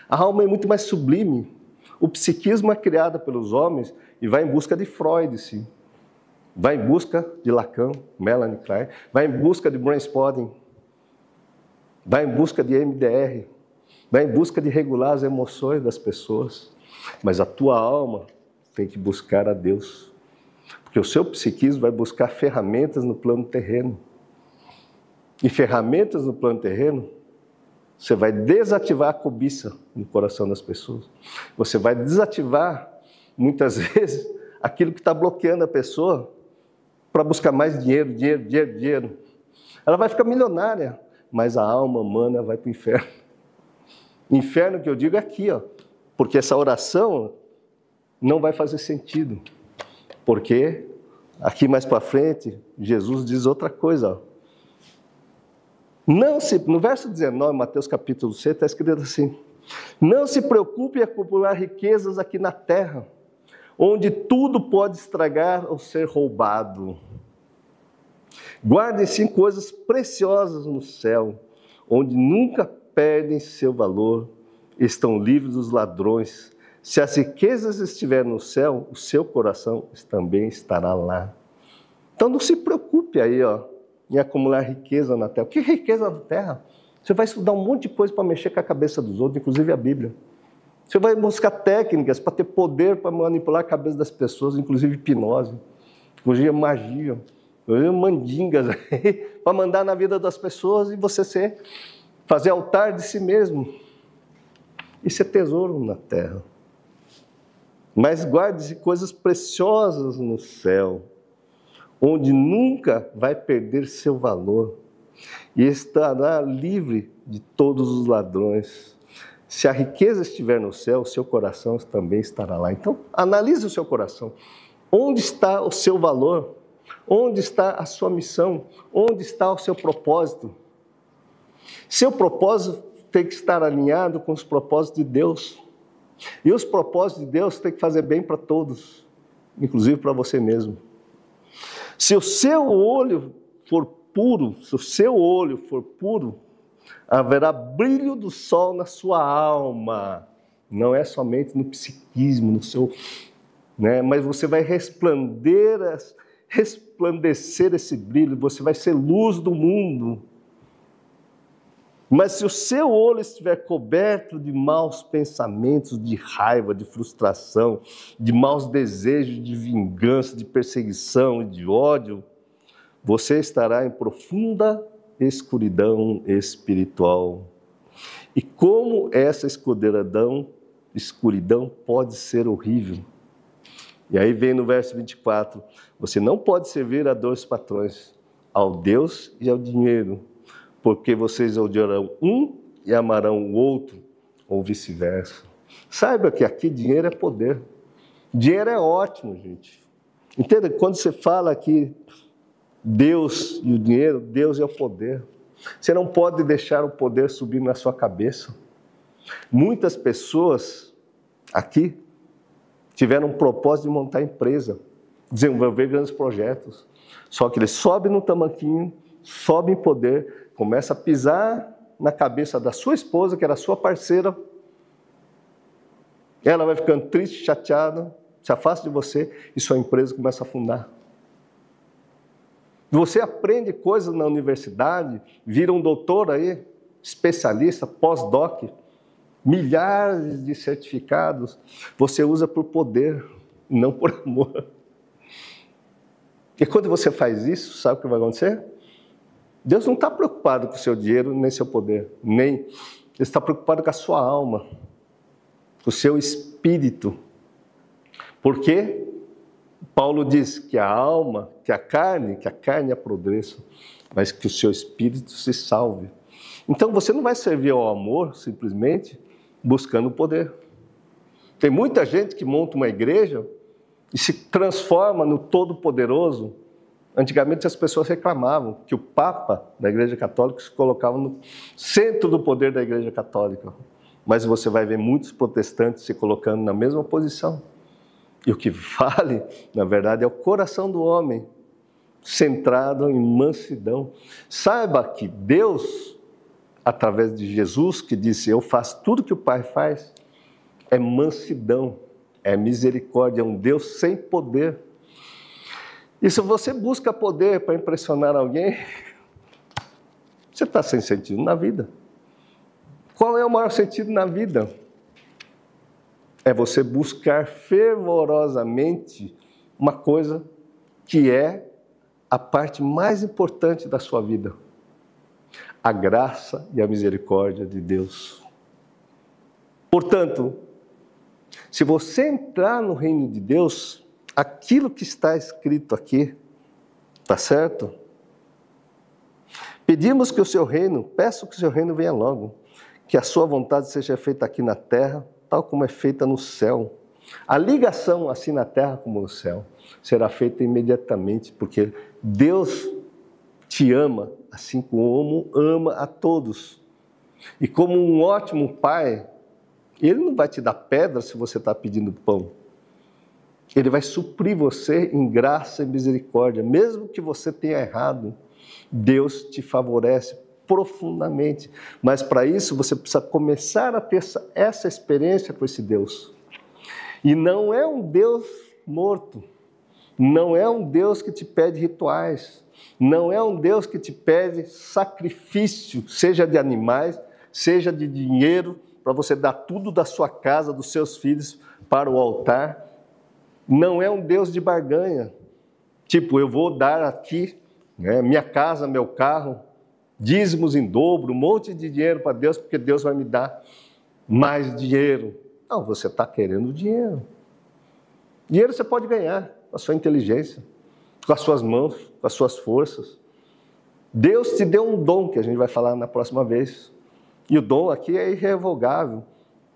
A alma é muito mais sublime. O psiquismo é criado pelos homens e vai em busca de Freud, sim. Vai em busca de Lacan, Melanie Klein, vai em busca de Brainspotting, vai em busca de MDR, vai em busca de regular as emoções das pessoas. Mas a tua alma tem que buscar a Deus. Porque o seu psiquismo vai buscar ferramentas no plano terreno. E ferramentas no plano terreno, você vai desativar a cobiça no coração das pessoas. Você vai desativar, muitas vezes, aquilo que está bloqueando a pessoa para buscar mais dinheiro, dinheiro, dinheiro, dinheiro. Ela vai ficar milionária, mas a alma humana vai para o inferno. Inferno que eu digo é aqui, ó, porque essa oração não vai fazer sentido. Porque aqui mais para frente, Jesus diz outra coisa. Ó. Não se, no verso 19, Mateus capítulo 6, está escrito assim: Não se preocupe em acumular riquezas aqui na terra, onde tudo pode estragar ou ser roubado Guardem sim coisas preciosas no céu, onde nunca perdem seu valor, estão livres dos ladrões. Se as riquezas estiverem no céu, o seu coração também estará lá. Então não se preocupe aí, ó, em acumular riqueza na terra. Que é riqueza na terra? Você vai estudar um monte de coisa para mexer com a cabeça dos outros, inclusive a Bíblia. Você vai buscar técnicas para ter poder para manipular a cabeça das pessoas, inclusive hipnose, inclusive magia mandingas para mandar na vida das pessoas e você ser, fazer altar de si mesmo. Isso é tesouro na terra. Mas guarde-se coisas preciosas no céu, onde nunca vai perder seu valor e estará livre de todos os ladrões. Se a riqueza estiver no céu, seu coração também estará lá. Então, analise o seu coração. Onde está o seu valor? Onde está a sua missão? Onde está o seu propósito? Seu propósito tem que estar alinhado com os propósitos de Deus. E os propósitos de Deus têm que fazer bem para todos, inclusive para você mesmo. Se o seu olho for puro, se o seu olho for puro, haverá brilho do sol na sua alma. Não é somente no psiquismo, no seu, né, mas você vai resplandecer esse brilho, você vai ser luz do mundo. Mas se o seu olho estiver coberto de maus pensamentos, de raiva, de frustração, de maus desejos de vingança, de perseguição e de ódio, você estará em profunda escuridão espiritual. E como essa escuridão, escuridão pode ser horrível. E aí vem no verso 24: você não pode servir a dois patrões, ao Deus e ao dinheiro, porque vocês odiarão um e amarão o outro, ou vice-versa. Saiba que aqui dinheiro é poder. Dinheiro é ótimo, gente. Entenda? Quando você fala aqui Deus e o dinheiro, Deus é o poder. Você não pode deixar o poder subir na sua cabeça. Muitas pessoas aqui tiveram um propósito de montar empresa, desenvolver grandes projetos. Só que ele sobe no tamanquinho, sobe em poder, começa a pisar na cabeça da sua esposa, que era sua parceira. Ela vai ficando triste, chateada, se afasta de você e sua empresa começa a afundar. Você aprende coisas na universidade, vira um doutor aí, especialista, pós-doc, milhares de certificados, você usa por poder, não por amor. E quando você faz isso, sabe o que vai acontecer? Deus não está preocupado com o seu dinheiro nem seu poder, nem. Ele está preocupado com a sua alma, com o seu espírito. Porque Paulo diz que a alma, que a carne, que a carne apodreça, mas que o seu espírito se salve. Então você não vai servir ao amor simplesmente buscando poder. Tem muita gente que monta uma igreja e se transforma no Todo-Poderoso. Antigamente as pessoas reclamavam que o Papa da Igreja Católica se colocava no centro do poder da Igreja Católica. Mas você vai ver muitos protestantes se colocando na mesma posição. E o que vale, na verdade, é o coração do homem, centrado em mansidão. Saiba que Deus, através de Jesus, que disse: Eu faço tudo que o Pai faz, é mansidão, é misericórdia, é um Deus sem poder. E se você busca poder para impressionar alguém, você está sem sentido na vida. Qual é o maior sentido na vida? É você buscar fervorosamente uma coisa que é a parte mais importante da sua vida: a graça e a misericórdia de Deus. Portanto, se você entrar no reino de Deus, aquilo que está escrito aqui, tá certo? Pedimos que o seu reino, peço que o seu reino venha logo, que a sua vontade seja feita aqui na terra, tal como é feita no céu. A ligação, assim na terra como no céu, será feita imediatamente, porque Deus te ama, assim como ama a todos. E como um ótimo pai, ele não vai te dar pedra se você está pedindo pão. Ele vai suprir você em graça e misericórdia, mesmo que você tenha errado. Deus te favorece profundamente. Mas para isso você precisa começar a ter essa experiência com esse Deus. E não é um Deus morto. Não é um Deus que te pede rituais. Não é um Deus que te pede sacrifício, seja de animais, seja de dinheiro, para você dar tudo da sua casa, dos seus filhos, para o altar. Não é um Deus de barganha. Tipo, eu vou dar aqui né, minha casa, meu carro, dízimos em dobro, um monte de dinheiro para Deus, porque Deus vai me dar mais dinheiro. Não, você está querendo dinheiro. Dinheiro você pode ganhar com a sua inteligência, com as suas mãos, com as suas forças. Deus te deu um dom que a gente vai falar na próxima vez. E o dom aqui é irrevogável.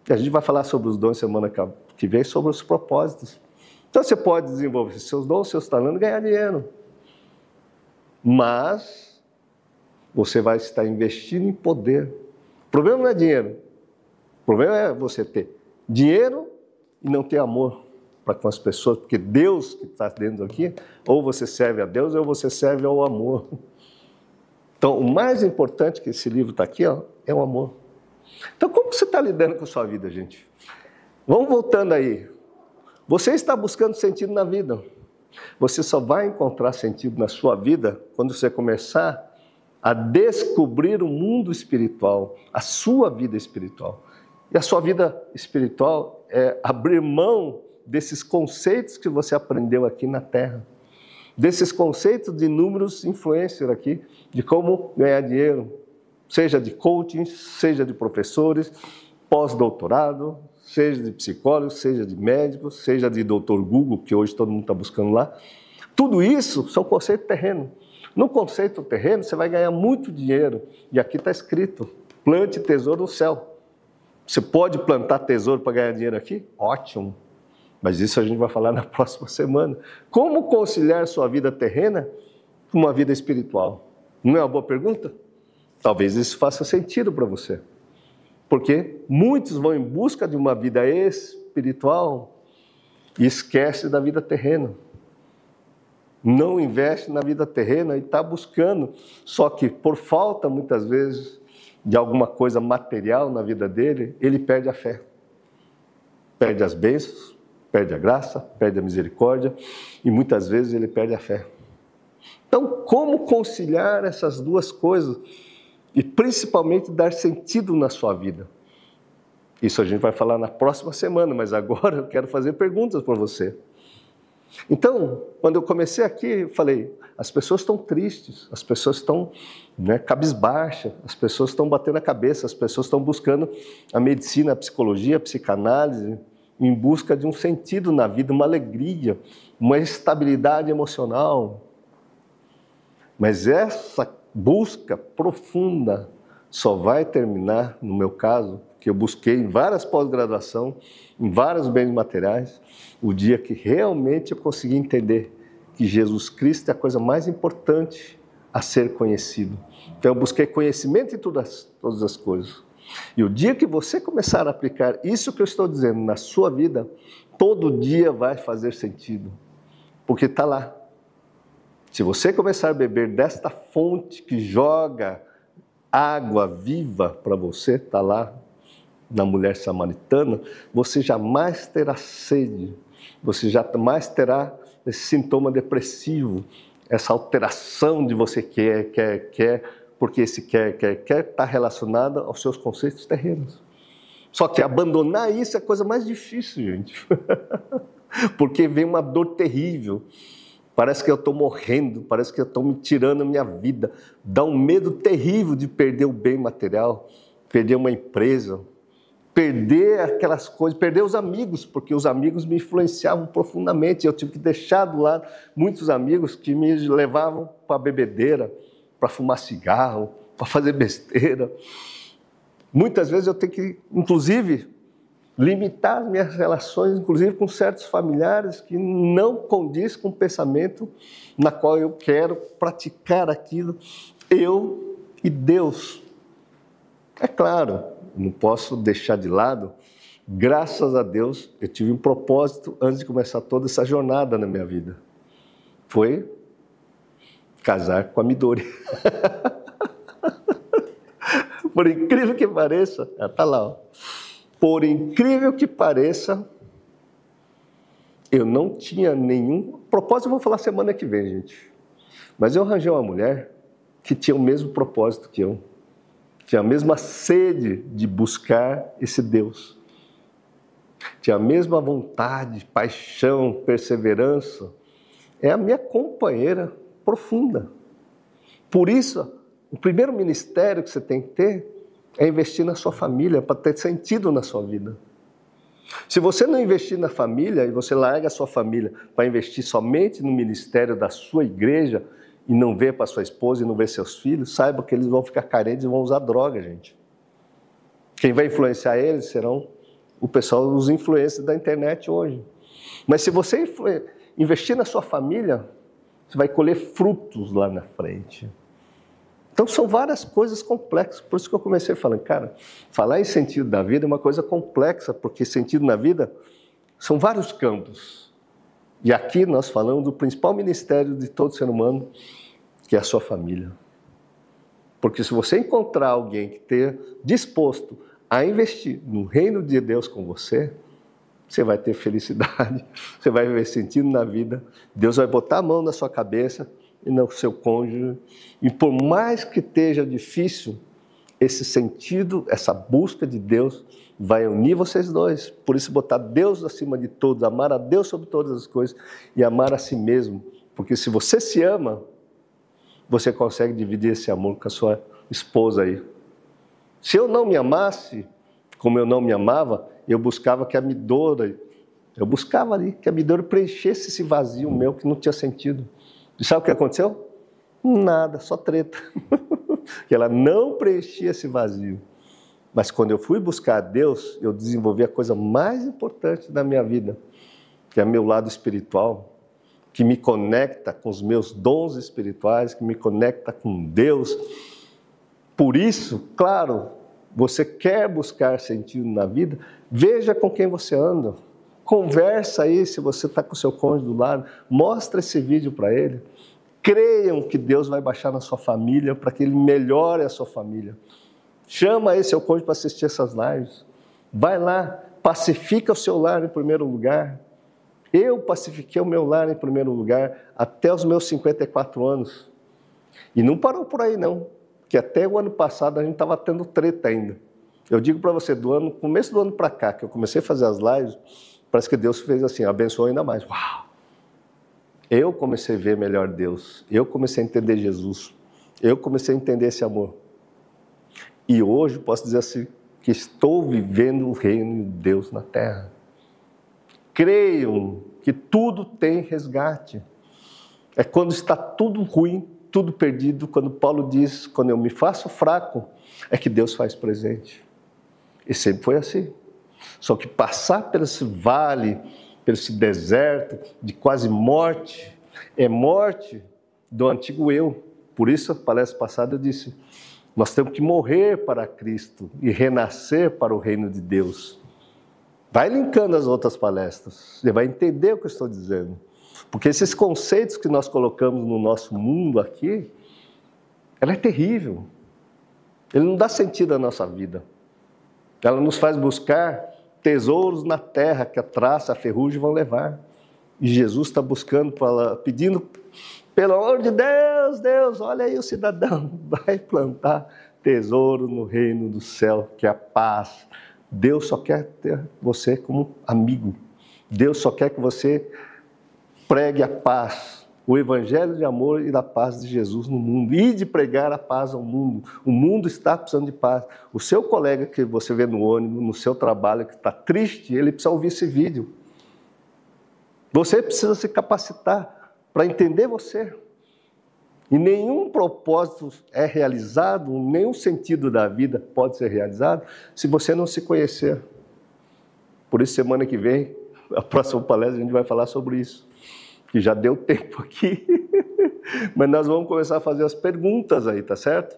A gente vai falar sobre os dons semana que vem, sobre os propósitos. Então você pode desenvolver seus dons, seus talentos, ganhar dinheiro. Mas você vai estar investindo em poder. O problema não é dinheiro. O problema é você ter dinheiro e não ter amor para com as pessoas, porque Deus que está dentro aqui, ou você serve a Deus ou você serve ao amor. Então, o mais importante que esse livro está aqui ó, é o amor. Então, como você está lidando com a sua vida, gente? Vamos voltando aí. Você está buscando sentido na vida. Você só vai encontrar sentido na sua vida quando você começar a descobrir o mundo espiritual, a sua vida espiritual. E a sua vida espiritual é abrir mão desses conceitos que você aprendeu aqui na Terra, desses conceitos de números influencer aqui, de como ganhar dinheiro, seja de coaching, seja de professores, pós-doutorado, seja de psicólogos, seja de médicos, seja de doutor Google, que hoje todo mundo está buscando lá. Tudo isso são conceitos terrenos. No conceito terreno, você vai ganhar muito dinheiro. E aqui está escrito: plante tesouro no céu. Você pode plantar tesouro para ganhar dinheiro aqui? Ótimo. Mas isso a gente vai falar na próxima semana. Como conciliar sua vida terrena com uma vida espiritual? Não é uma boa pergunta? Talvez isso faça sentido para você. Porque muitos vão em busca de uma vida espiritual e esquecem da vida terrena não investe na vida terrena e está buscando, só que por falta, muitas vezes, de alguma coisa material na vida dele, ele perde a fé. Perde as bênçãos, perde a graça, perde a misericórdia e muitas vezes ele perde a fé. Então, como conciliar essas duas coisas e principalmente dar sentido na sua vida? Isso a gente vai falar na próxima semana, mas agora eu quero fazer perguntas para você. Então, quando eu comecei aqui, eu falei: as pessoas estão tristes, as pessoas estão né, cabisbaixas, as pessoas estão batendo a cabeça, as pessoas estão buscando a medicina, a psicologia, a psicanálise, em busca de um sentido na vida, uma alegria, uma estabilidade emocional. Mas essa busca profunda só vai terminar, no meu caso, que eu busquei em várias pós-graduação, em vários bens materiais, o dia que realmente eu consegui entender que Jesus Cristo é a coisa mais importante a ser conhecido. Então eu busquei conhecimento em todas, todas as coisas. E o dia que você começar a aplicar isso que eu estou dizendo na sua vida, todo dia vai fazer sentido, porque está lá. Se você começar a beber desta fonte que joga água viva para você, está lá na mulher samaritana, você jamais terá sede, você jamais terá esse sintoma depressivo, essa alteração de você quer, quer, quer, porque esse quer, quer, quer está relacionado aos seus conceitos terrenos. Só que abandonar isso é a coisa mais difícil, gente. porque vem uma dor terrível. Parece que eu estou morrendo, parece que eu estou me tirando a minha vida. Dá um medo terrível de perder o bem material, perder uma empresa, perder aquelas coisas, perder os amigos, porque os amigos me influenciavam profundamente. Eu tive que deixar do lado muitos amigos que me levavam para bebedeira, para fumar cigarro, para fazer besteira. Muitas vezes eu tenho que, inclusive, limitar as minhas relações, inclusive com certos familiares que não condiz com o pensamento na qual eu quero praticar aquilo, eu e Deus. É claro, não posso deixar de lado, graças a Deus, eu tive um propósito antes de começar toda essa jornada na minha vida. Foi casar com a Midori. Por incrível que pareça, está lá, ó. Por incrível que pareça, eu não tinha nenhum. Propósito, eu vou falar semana que vem, gente. Mas eu arranjei uma mulher que tinha o mesmo propósito que eu. Tinha a mesma sede de buscar esse Deus. Tinha a mesma vontade, paixão, perseverança. É a minha companheira profunda. Por isso, o primeiro ministério que você tem que ter é investir na sua família para ter sentido na sua vida. Se você não investir na família e você larga a sua família para investir somente no ministério da sua igreja e não ver para sua esposa e não ver seus filhos, saiba que eles vão ficar carentes e vão usar droga, gente. Quem vai influenciar eles serão o pessoal, os influencers da internet hoje. Mas se você investir na sua família, você vai colher frutos lá na frente. Então são várias coisas complexas, por isso que eu comecei falando, cara, falar em sentido da vida é uma coisa complexa, porque sentido na vida são vários campos. E aqui nós falamos do principal ministério de todo ser humano, que é a sua família. Porque se você encontrar alguém que esteja disposto a investir no reino de Deus com você, você vai ter felicidade, você vai ver sentido na vida, Deus vai botar a mão na sua cabeça e no seu cônjuge. E por mais que esteja difícil, esse sentido, essa busca de Deus vai unir vocês dois. Por isso, botar Deus acima de todos, amar a Deus sobre todas as coisas e amar a si mesmo. Porque se você se ama, você consegue dividir esse amor com a sua esposa aí. Se eu não me amasse, como eu não me amava, eu buscava que a Midora, eu buscava ali que a Midora preenchesse esse vazio meu que não tinha sentido. E sabe o que aconteceu? Nada, só treta. que ela não preenchia esse vazio. Mas quando eu fui buscar a Deus, eu desenvolvi a coisa mais importante da minha vida, que é meu lado espiritual, que me conecta com os meus dons espirituais, que me conecta com Deus. Por isso, claro, você quer buscar sentido na vida, veja com quem você anda. Conversa aí, se você está com seu cônjuge do lado, mostra esse vídeo para ele. Creiam que Deus vai baixar na sua família para que ele melhore a sua família. Chama aí seu cônjuge para assistir essas lives. Vai lá, pacifica o seu lar em primeiro lugar. Eu pacifiquei o meu lar em primeiro lugar até os meus 54 anos. E não parou por aí, não. Que até o ano passado a gente estava tendo treta ainda. Eu digo para você, do ano, começo do ano para cá, que eu comecei a fazer as lives, Parece que Deus fez assim, abençoou ainda mais. Uau! Eu comecei a ver melhor Deus. Eu comecei a entender Jesus. Eu comecei a entender esse amor. E hoje posso dizer assim que estou vivendo o reino de Deus na terra. creiam que tudo tem resgate. É quando está tudo ruim, tudo perdido, quando Paulo diz: quando eu me faço fraco, é que Deus faz presente. E sempre foi assim. Só que passar por esse vale, por esse deserto de quase morte, é morte do antigo eu. Por isso, a palestra passada eu disse: nós temos que morrer para Cristo e renascer para o reino de Deus. Vai linkando as outras palestras, você vai entender o que eu estou dizendo. Porque esses conceitos que nós colocamos no nosso mundo aqui, ela é terrível. Ele não dá sentido à nossa vida. Ela nos faz buscar tesouros na terra que a traça, a ferrugem vão levar. E Jesus está buscando, pedindo, pelo amor de Deus, Deus, olha aí o cidadão, vai plantar tesouro no reino do céu, que é a paz, Deus só quer ter você como amigo. Deus só quer que você pregue a paz, o evangelho de amor e da paz de Jesus no mundo. E de pregar a paz ao mundo. O mundo está precisando de paz. O seu colega que você vê no ônibus, no seu trabalho, que está triste, ele precisa ouvir esse vídeo. Você precisa se capacitar para entender você. E nenhum propósito é realizado, nenhum sentido da vida pode ser realizado se você não se conhecer. Por isso, semana que vem, a próxima palestra, a gente vai falar sobre isso. Que já deu tempo aqui, mas nós vamos começar a fazer as perguntas aí, tá certo?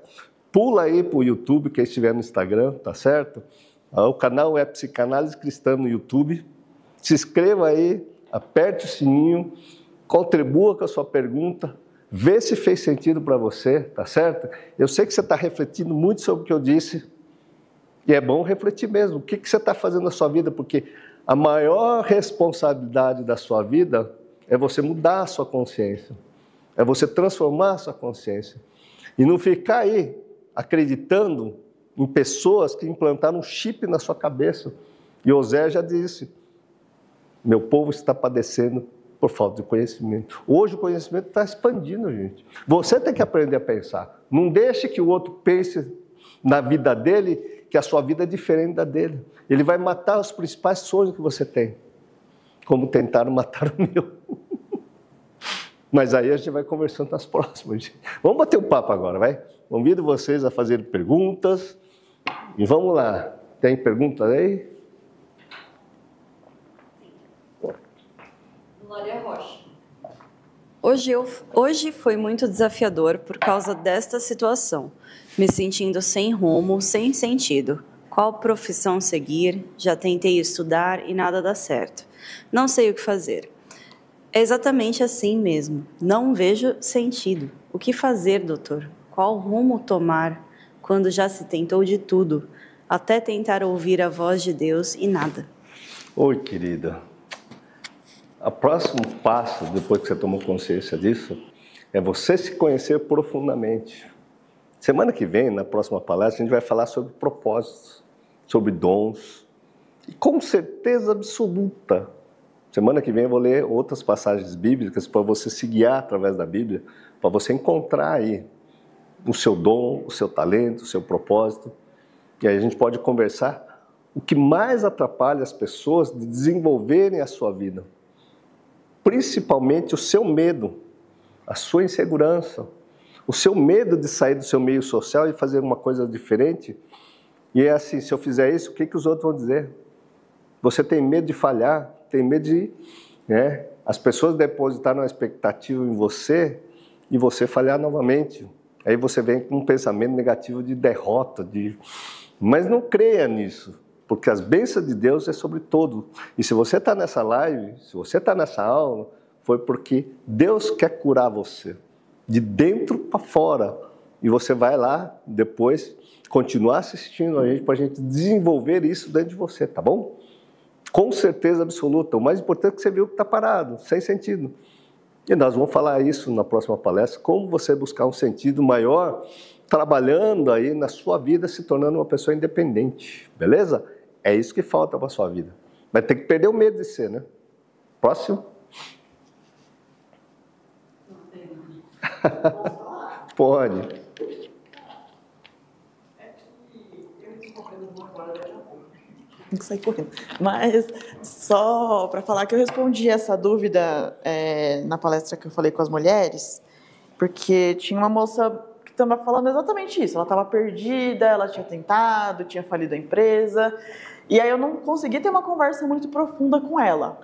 Pula aí para o YouTube, quem estiver no Instagram, tá certo? Ah, o canal é Psicanálise Cristã no YouTube. Se inscreva aí, aperte o sininho, contribua com a sua pergunta, Vê se fez sentido para você, tá certo? Eu sei que você está refletindo muito sobre o que eu disse, e é bom refletir mesmo. O que, que você está fazendo na sua vida? Porque a maior responsabilidade da sua vida é você mudar a sua consciência, é você transformar a sua consciência. E não ficar aí acreditando em pessoas que implantaram um chip na sua cabeça. E Osé já disse: meu povo está padecendo por falta de conhecimento. Hoje o conhecimento está expandindo, gente. Você tem que aprender a pensar. Não deixe que o outro pense na vida dele que a sua vida é diferente da dele. Ele vai matar os principais sonhos que você tem, como tentaram matar o meu. Mas aí a gente vai conversando nas próximas. Vamos bater um papo agora, vai? Convido vocês a fazer perguntas. E vamos lá. Tem pergunta aí? Glória Rocha. Hoje, eu, hoje foi muito desafiador por causa desta situação, me sentindo sem rumo, sem sentido. Qual profissão seguir? Já tentei estudar e nada dá certo. Não sei o que fazer. É exatamente assim mesmo. Não vejo sentido. O que fazer, doutor? Qual rumo tomar quando já se tentou de tudo, até tentar ouvir a voz de Deus e nada? Oi, querida. O próximo passo, depois que você tomou consciência disso, é você se conhecer profundamente. Semana que vem, na próxima palestra, a gente vai falar sobre propósitos, sobre dons. E com certeza absoluta, semana que vem eu vou ler outras passagens bíblicas para você se guiar através da Bíblia, para você encontrar aí o seu dom, o seu talento, o seu propósito. E aí a gente pode conversar o que mais atrapalha as pessoas de desenvolverem a sua vida principalmente o seu medo, a sua insegurança, o seu medo de sair do seu meio social e fazer uma coisa diferente. E é assim: se eu fizer isso, o que, que os outros vão dizer? Você tem medo de falhar, tem medo de. Né, as pessoas depositaram uma expectativa em você e você falhar novamente. Aí você vem com um pensamento negativo de derrota, de. Mas não creia nisso porque as bênçãos de Deus é sobre todo. E se você está nessa live, se você está nessa aula, foi porque Deus quer curar você, de dentro para fora. E você vai lá depois continuar assistindo a gente para a gente desenvolver isso dentro de você, tá bom? Com certeza absoluta. O mais importante é que você viu que está parado, sem sentido. E nós vamos falar isso na próxima palestra, como você buscar um sentido maior trabalhando aí na sua vida, se tornando uma pessoa independente, beleza? É isso que falta para a sua vida. Vai ter que perder o medo de ser, né? Próximo. Pode. sair correndo. Mas só para falar que eu respondi essa dúvida é, na palestra que eu falei com as mulheres, porque tinha uma moça que estava falando exatamente isso. Ela estava perdida, ela tinha tentado, tinha falido a empresa, e aí eu não consegui ter uma conversa muito profunda com ela.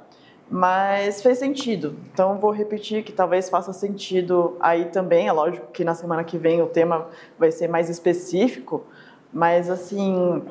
Mas fez sentido. Então vou repetir que talvez faça sentido aí também. É lógico que na semana que vem o tema vai ser mais específico, mas assim,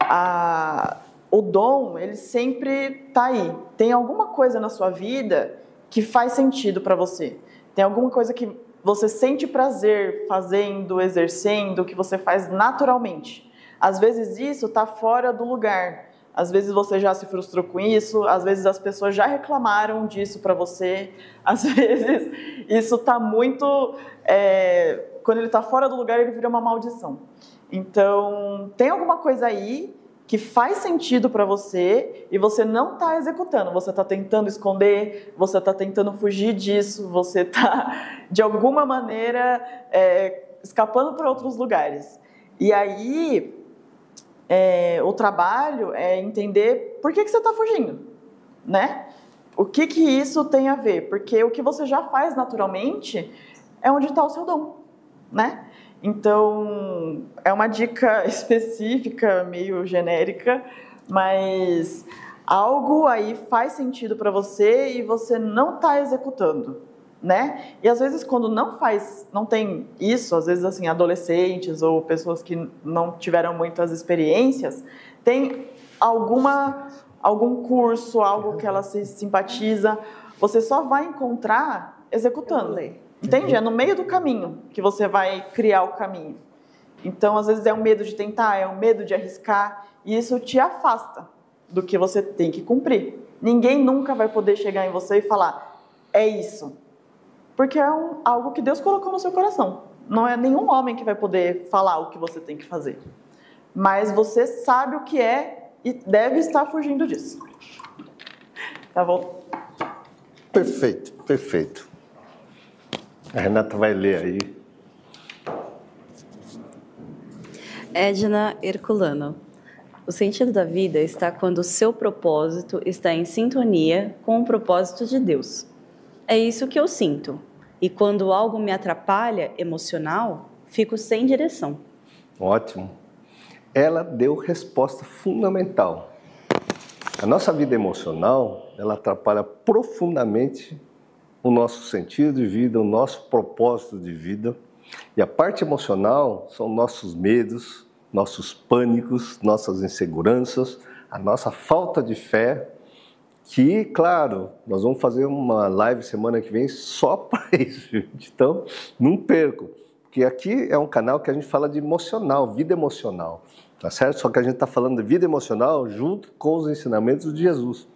a, o dom, ele sempre está aí. Tem alguma coisa na sua vida que faz sentido para você. Tem alguma coisa que você sente prazer fazendo, exercendo, que você faz naturalmente. Às vezes isso está fora do lugar. Às vezes você já se frustrou com isso, às vezes as pessoas já reclamaram disso para você, às vezes isso está muito. É, quando ele está fora do lugar, ele vira uma maldição. Então, tem alguma coisa aí que faz sentido para você e você não está executando, você está tentando esconder, você está tentando fugir disso, você está, de alguma maneira, é, escapando para outros lugares. E aí, é, o trabalho é entender por que, que você está fugindo, né? O que, que isso tem a ver? Porque o que você já faz naturalmente é onde está o seu dom, né? Então, é uma dica específica, meio genérica, mas algo aí faz sentido para você e você não está executando né? E às vezes quando não faz, não tem isso, às vezes assim, adolescentes ou pessoas que não tiveram muitas experiências, tem alguma algum curso, algo que ela se simpatiza, você só vai encontrar executando. Entende? É no meio do caminho que você vai criar o caminho. Então, às vezes é o medo de tentar, é o medo de arriscar, e isso te afasta do que você tem que cumprir. Ninguém nunca vai poder chegar em você e falar: "É isso, porque é um, algo que Deus colocou no seu coração. Não é nenhum homem que vai poder falar o que você tem que fazer. Mas você sabe o que é e deve estar fugindo disso. Tá bom? Perfeito, perfeito. A Renata vai ler aí. Edna Herculano. O sentido da vida está quando o seu propósito está em sintonia com o propósito de Deus. É isso que eu sinto. E quando algo me atrapalha emocional, fico sem direção. Ótimo. Ela deu resposta fundamental. A nossa vida emocional, ela atrapalha profundamente o nosso sentido de vida, o nosso propósito de vida. E a parte emocional são nossos medos, nossos pânicos, nossas inseguranças, a nossa falta de fé que, claro, nós vamos fazer uma live semana que vem só para isso, gente. Então, não perco, porque aqui é um canal que a gente fala de emocional, vida emocional, tá certo? Só que a gente está falando de vida emocional junto com os ensinamentos de Jesus.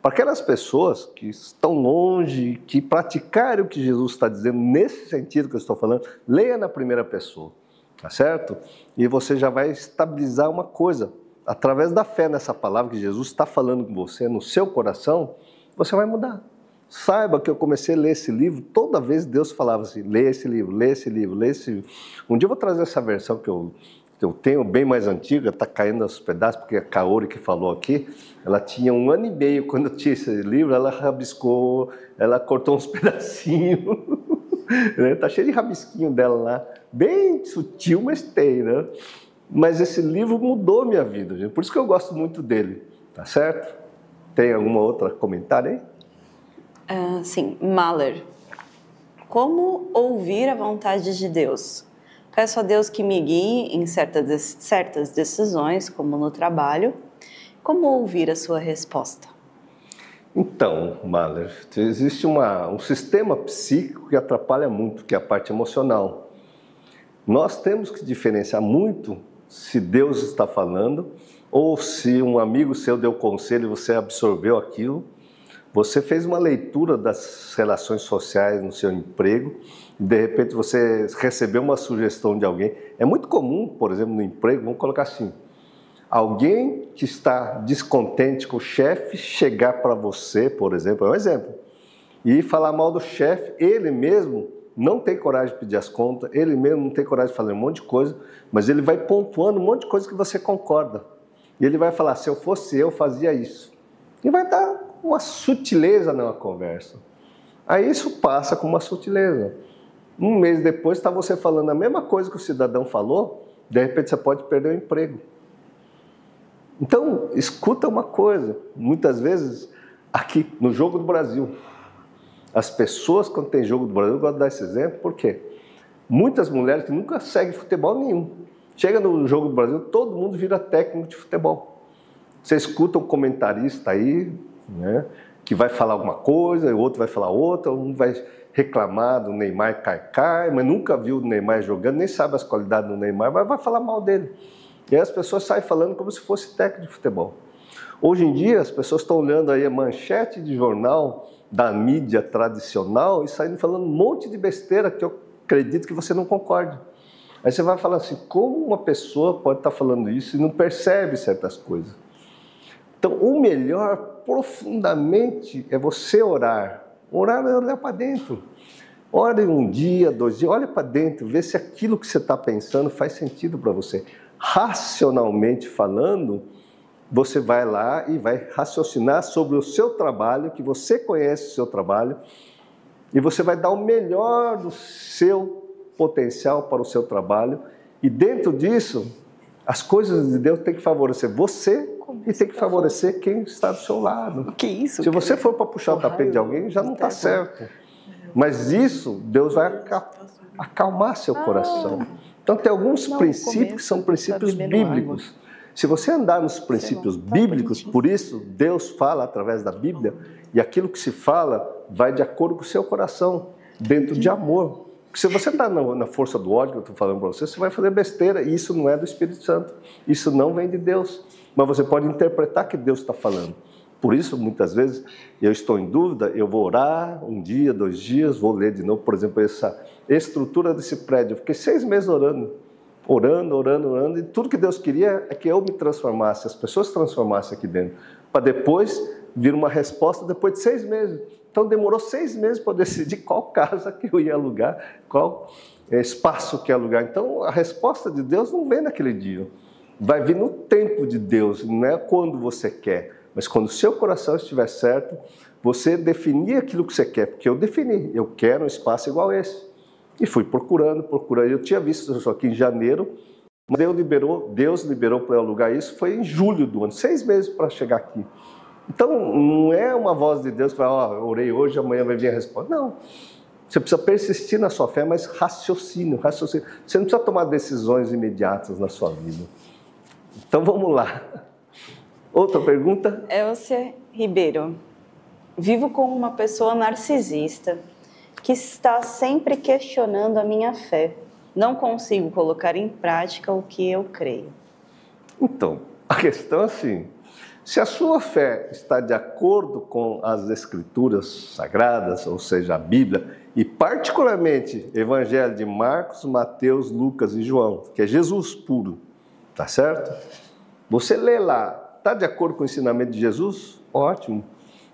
Para aquelas pessoas que estão longe, que praticarem o que Jesus está dizendo nesse sentido que eu estou falando, leia na primeira pessoa, tá certo? E você já vai estabilizar uma coisa através da fé nessa palavra que Jesus está falando com você, no seu coração, você vai mudar. Saiba que eu comecei a ler esse livro, toda vez Deus falava assim: lê esse livro, lê esse livro, lê esse livro. Um dia eu vou trazer essa versão que eu, que eu tenho, bem mais antiga, está caindo aos pedaços, porque a Kaori que falou aqui, ela tinha um ano e meio quando eu tinha esse livro, ela rabiscou, ela cortou uns pedacinhos. Né? tá cheio de rabisquinho dela lá, bem sutil, mas tem, né? Mas esse livro mudou minha vida, gente. por isso que eu gosto muito dele, tá certo? Tem alguma outra comentário aí? Uh, sim, Mahler. Como ouvir a vontade de Deus? Peço a Deus que me guie em certas, certas decisões, como no trabalho. Como ouvir a sua resposta? Então, Mahler, existe uma, um sistema psíquico que atrapalha muito, que é a parte emocional. Nós temos que diferenciar muito se Deus está falando ou se um amigo seu deu conselho e você absorveu aquilo. Você fez uma leitura das relações sociais no seu emprego e de repente você recebeu uma sugestão de alguém. É muito comum, por exemplo, no emprego, vamos colocar assim: alguém que está descontente com o chefe chegar para você, por exemplo, é um exemplo, e falar mal do chefe, ele mesmo não tem coragem de pedir as contas, ele mesmo não tem coragem de fazer um monte de coisa, mas ele vai pontuando um monte de coisa que você concorda. E ele vai falar: se eu fosse eu, fazia isso. E vai dar uma sutileza na conversa. Aí isso passa com uma sutileza. Um mês depois está você falando a mesma coisa que o cidadão falou, de repente você pode perder o emprego. Então, escuta uma coisa. Muitas vezes, aqui no Jogo do Brasil, as pessoas, quando tem Jogo do Brasil, eu gosto de dar esse exemplo, por quê? Muitas mulheres que nunca seguem futebol nenhum. Chega no Jogo do Brasil, todo mundo vira técnico de futebol. Você escuta um comentarista aí, né, que vai falar alguma coisa, o outro vai falar outra, um vai reclamar do Neymar cai-cai, mas nunca viu o Neymar jogando, nem sabe as qualidades do Neymar, mas vai falar mal dele. E aí as pessoas saem falando como se fosse técnico de futebol. Hoje em dia, as pessoas estão olhando aí a manchete de jornal da mídia tradicional e saindo falando um monte de besteira que eu acredito que você não concorde. Aí você vai falar assim: como uma pessoa pode estar falando isso e não percebe certas coisas? Então, o melhor profundamente é você orar. Orar é olhar para dentro. Ore um dia, dois dias, olha para dentro, vê se aquilo que você está pensando faz sentido para você racionalmente falando, você vai lá e vai raciocinar sobre o seu trabalho, que você conhece o seu trabalho, e você vai dar o melhor do seu potencial para o seu trabalho, e dentro disso, as coisas de Deus têm que favorecer você e tem que favorecer quem está do seu lado. Que isso? Se você for para puxar o tapete de alguém, já não está certo. Mas isso, Deus vai acalmar seu coração. Então, tem alguns princípios que são princípios bíblicos. Se você andar nos princípios tá bíblicos, por isso Deus fala através da Bíblia, e aquilo que se fala vai de acordo com o seu coração, dentro de amor. Porque se você está na força do ódio que eu estou falando para você, você vai fazer besteira, e isso não é do Espírito Santo. Isso não vem de Deus. Mas você pode interpretar que Deus está falando. Por isso, muitas vezes, eu estou em dúvida, eu vou orar um dia, dois dias, vou ler de novo, por exemplo, essa estrutura desse prédio. Eu fiquei seis meses orando, orando, orando, orando, e tudo que Deus queria é que eu me transformasse, as pessoas se transformassem aqui dentro, para depois vir uma resposta depois de seis meses. Então demorou seis meses para decidir qual casa que eu ia alugar, qual eh, espaço que ia alugar. Então a resposta de Deus não vem naquele dia, vai vir no tempo de Deus, não é quando você quer, mas quando o seu coração estiver certo, você definir aquilo que você quer, porque eu defini, eu quero um espaço igual esse. E fui procurando, procurando. Eu tinha visto isso aqui em janeiro, mas Deus liberou, Deus liberou para eu alugar isso, foi em julho do ano, seis meses para chegar aqui. Então, não é uma voz de Deus que vai, ó, oh, orei hoje, amanhã vai vir a resposta. Não. Você precisa persistir na sua fé, mas raciocínio, raciocínio. Você não precisa tomar decisões imediatas na sua vida. Então, vamos lá. Outra pergunta? Elcia Ribeiro. Vivo com uma pessoa narcisista que está sempre questionando a minha fé. Não consigo colocar em prática o que eu creio. Então, a questão é assim: se a sua fé está de acordo com as escrituras sagradas, ou seja, a Bíblia, e particularmente Evangelho de Marcos, Mateus, Lucas e João, que é Jesus puro, tá certo? Você lê lá, está de acordo com o ensinamento de Jesus? Ótimo.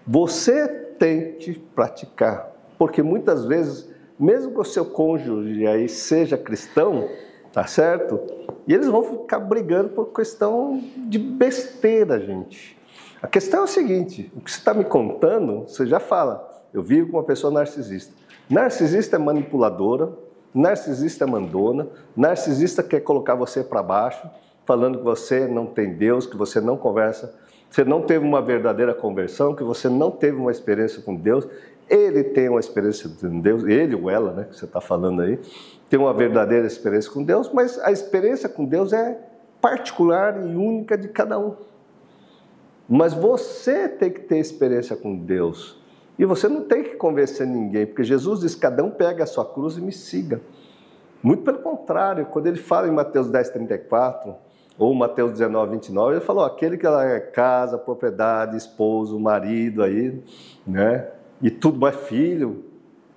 Você tem que praticar porque muitas vezes, mesmo que o seu cônjuge aí seja cristão, tá certo? E eles vão ficar brigando por questão de besteira, gente. A questão é o seguinte: o que você está me contando, você já fala. Eu vivo com uma pessoa narcisista. Narcisista é manipuladora, narcisista é mandona, narcisista quer colocar você para baixo, falando que você não tem Deus, que você não conversa, você não teve uma verdadeira conversão, que você não teve uma experiência com Deus ele tem uma experiência com Deus, ele ou ela, né, que você está falando aí, tem uma verdadeira experiência com Deus, mas a experiência com Deus é particular e única de cada um. Mas você tem que ter experiência com Deus. E você não tem que convencer ninguém, porque Jesus diz: cada um pega a sua cruz e me siga. Muito pelo contrário, quando ele fala em Mateus 10, 34, ou Mateus 19, 29, ele falou: aquele que é casa, propriedade, esposo, marido aí, né? e tudo mais filho,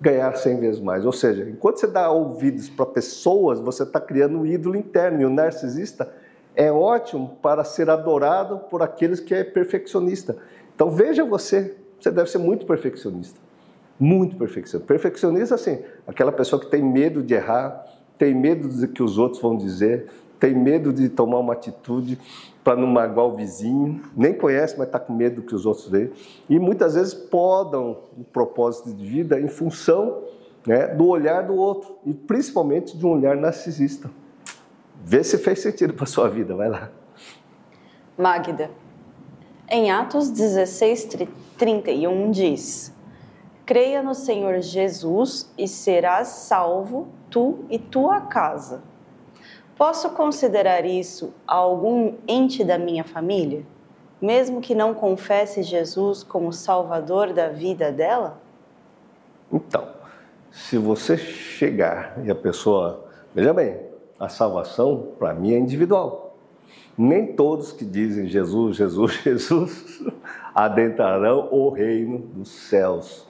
ganhar 100 vezes mais. Ou seja, enquanto você dá ouvidos para pessoas, você está criando um ídolo interno. E o narcisista é ótimo para ser adorado por aqueles que é perfeccionista. Então veja você, você deve ser muito perfeccionista. Muito perfeccionista. Perfeccionista, assim, aquela pessoa que tem medo de errar, tem medo do que os outros vão dizer, tem medo de tomar uma atitude, para não magoar o vizinho, nem conhece, mas está com medo do que os outros veem. E muitas vezes podam o propósito de vida em função né, do olhar do outro, e principalmente de um olhar narcisista. Vê se fez sentido para sua vida, vai lá. Magda, em Atos 16, 31 diz: Creia no Senhor Jesus e serás salvo, tu e tua casa. Posso considerar isso algum ente da minha família, mesmo que não confesse Jesus como salvador da vida dela? Então, se você chegar e a pessoa. Veja bem, a salvação para mim é individual. Nem todos que dizem Jesus, Jesus, Jesus adentrarão o reino dos céus.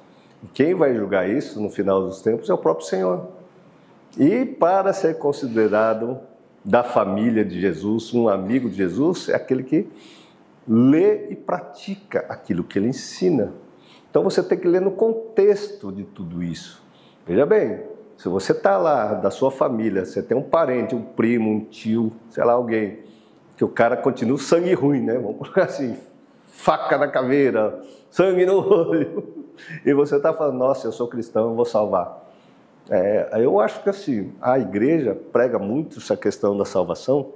Quem vai julgar isso no final dos tempos é o próprio Senhor. E para ser considerado da família de Jesus, um amigo de Jesus, é aquele que lê e pratica aquilo que ele ensina. Então você tem que ler no contexto de tudo isso. Veja bem, se você está lá da sua família, você tem um parente, um primo, um tio, sei lá, alguém, que o cara continua sangue ruim, né? Vamos colocar assim, faca na caveira, sangue no olho. E você está falando, nossa, eu sou cristão, eu vou salvar. É, eu acho que assim, a igreja prega muito essa questão da salvação,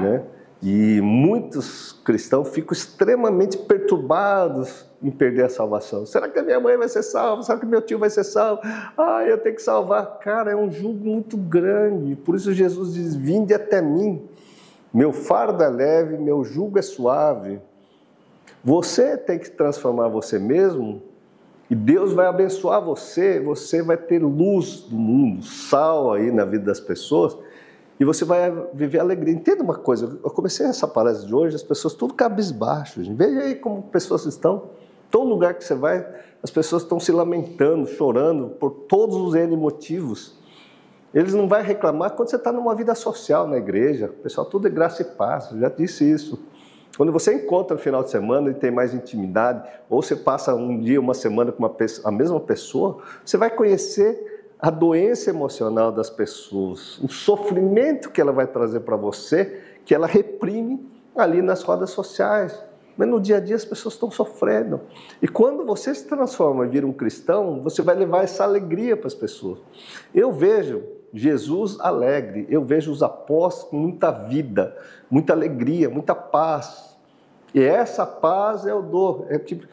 né? E muitos cristãos ficam extremamente perturbados em perder a salvação. Será que a minha mãe vai ser salva? Será que meu tio vai ser salvo? Ah, eu tenho que salvar. Cara, é um jugo muito grande. Por isso Jesus diz: Vinde até mim. Meu fardo é leve, meu jugo é suave. Você tem que transformar você mesmo e Deus vai abençoar você, você vai ter luz do mundo, sal aí na vida das pessoas, e você vai viver alegria. Entenda uma coisa, eu comecei essa palestra de hoje, as pessoas tudo cabisbaixo, gente. veja aí como pessoas estão. Todo lugar que você vai, as pessoas estão se lamentando, chorando por todos os N motivos. Eles não vão reclamar quando você está numa vida social na igreja. O pessoal, tudo é graça e paz, eu já disse isso. Quando você encontra no final de semana e tem mais intimidade, ou você passa um dia, uma semana com uma pessoa, a mesma pessoa, você vai conhecer a doença emocional das pessoas, o sofrimento que ela vai trazer para você, que ela reprime ali nas rodas sociais. Mas no dia a dia as pessoas estão sofrendo. E quando você se transforma e vira um cristão, você vai levar essa alegria para as pessoas. Eu vejo Jesus alegre, eu vejo os apóstolos com muita vida, muita alegria, muita paz, e essa paz é o dor. É tipo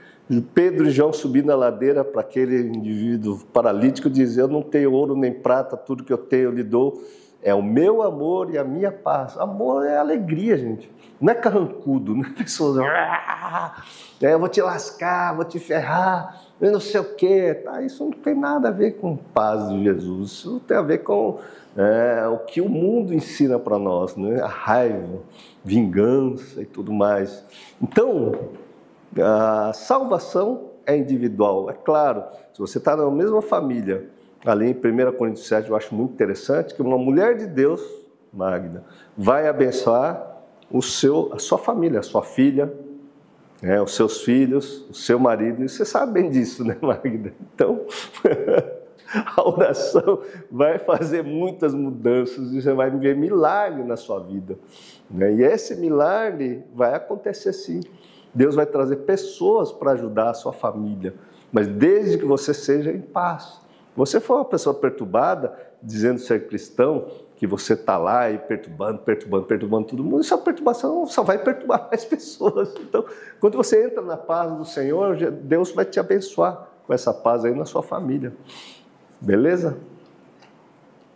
Pedro e João subindo a ladeira para aquele indivíduo paralítico dizer: Eu não tenho ouro nem prata, tudo que eu tenho eu lhe dou. É o meu amor e a minha paz. Amor é alegria, gente. Não é carrancudo, não é pessoas. É, eu vou te lascar, vou te ferrar, eu não sei o quê. Tá, isso não tem nada a ver com paz de Jesus. Isso tem a ver com é, o que o mundo ensina para nós, né? a raiva, vingança e tudo mais. Então, a salvação é individual. É claro, se você está na mesma família, ali em 1 Coríntios 7, eu acho muito interessante que uma mulher de Deus, Magda, vai abençoar o seu, a sua família, a sua filha, né, os seus filhos, o seu marido, e você sabe bem disso, né, Magda? Então, a oração vai fazer muitas mudanças e você vai ver milagre na sua vida. Né? E esse milagre vai acontecer sim. Deus vai trazer pessoas para ajudar a sua família, mas desde que você seja em paz. Você for uma pessoa perturbada, dizendo ser cristão, que você está lá e perturbando, perturbando, perturbando todo mundo, essa perturbação só vai perturbar mais pessoas. Então, quando você entra na paz do Senhor, Deus vai te abençoar com essa paz aí na sua família. Beleza?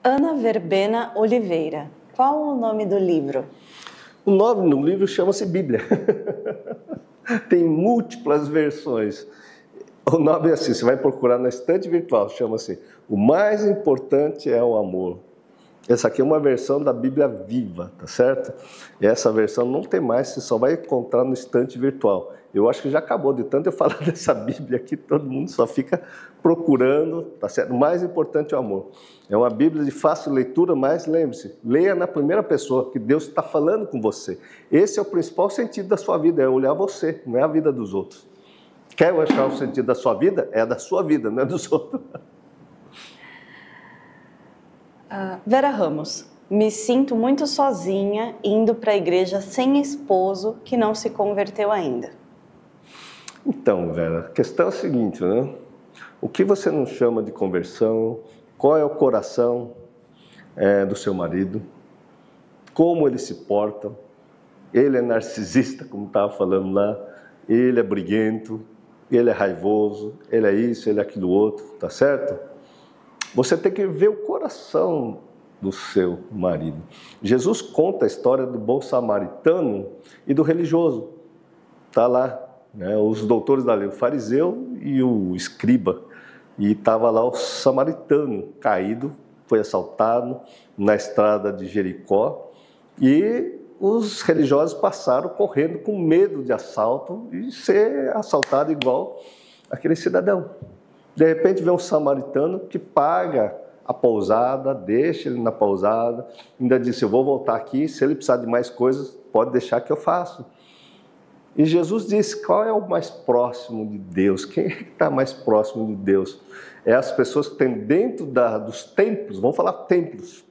Ana Verbena Oliveira. Qual o nome do livro? O nome do livro chama-se Bíblia. Tem múltiplas versões. O nome é assim, você vai procurar na estante virtual, chama-se O Mais Importante é o Amor. Essa aqui é uma versão da Bíblia viva, tá certo? E essa versão não tem mais, você só vai encontrar no estante virtual. Eu acho que já acabou de tanto eu falar dessa Bíblia aqui, todo mundo só fica procurando, tá certo? O mais importante é o amor. É uma Bíblia de fácil leitura, mas lembre-se, leia na primeira pessoa, que Deus está falando com você. Esse é o principal sentido da sua vida, é olhar você, não é a vida dos outros. Quer achar o sentido da sua vida? É da sua vida, não é dos outros. Uh, Vera Ramos, Me sinto muito sozinha indo para a igreja sem esposo que não se converteu ainda. Então, Vera, a questão é a seguinte, né? O que você não chama de conversão? Qual é o coração é, do seu marido? Como ele se porta? Ele é narcisista, como estava falando lá. Ele é briguento, ele é raivoso, ele é isso, ele é aquilo outro, tá certo? Você tem que ver o coração do seu marido. Jesus conta a história do bom samaritano e do religioso. Tá lá, né, os doutores da lei, o fariseu e o escriba. E estava lá o samaritano caído, foi assaltado na estrada de Jericó. E os religiosos passaram correndo com medo de assalto e ser assaltado igual aquele cidadão. De repente vem um samaritano que paga a pousada, deixa ele na pousada, ainda disse: Eu vou voltar aqui, se ele precisar de mais coisas, pode deixar que eu faço. E Jesus disse: Qual é o mais próximo de Deus? Quem é está mais próximo de Deus? É as pessoas que têm dentro da, dos templos, vamos falar templos,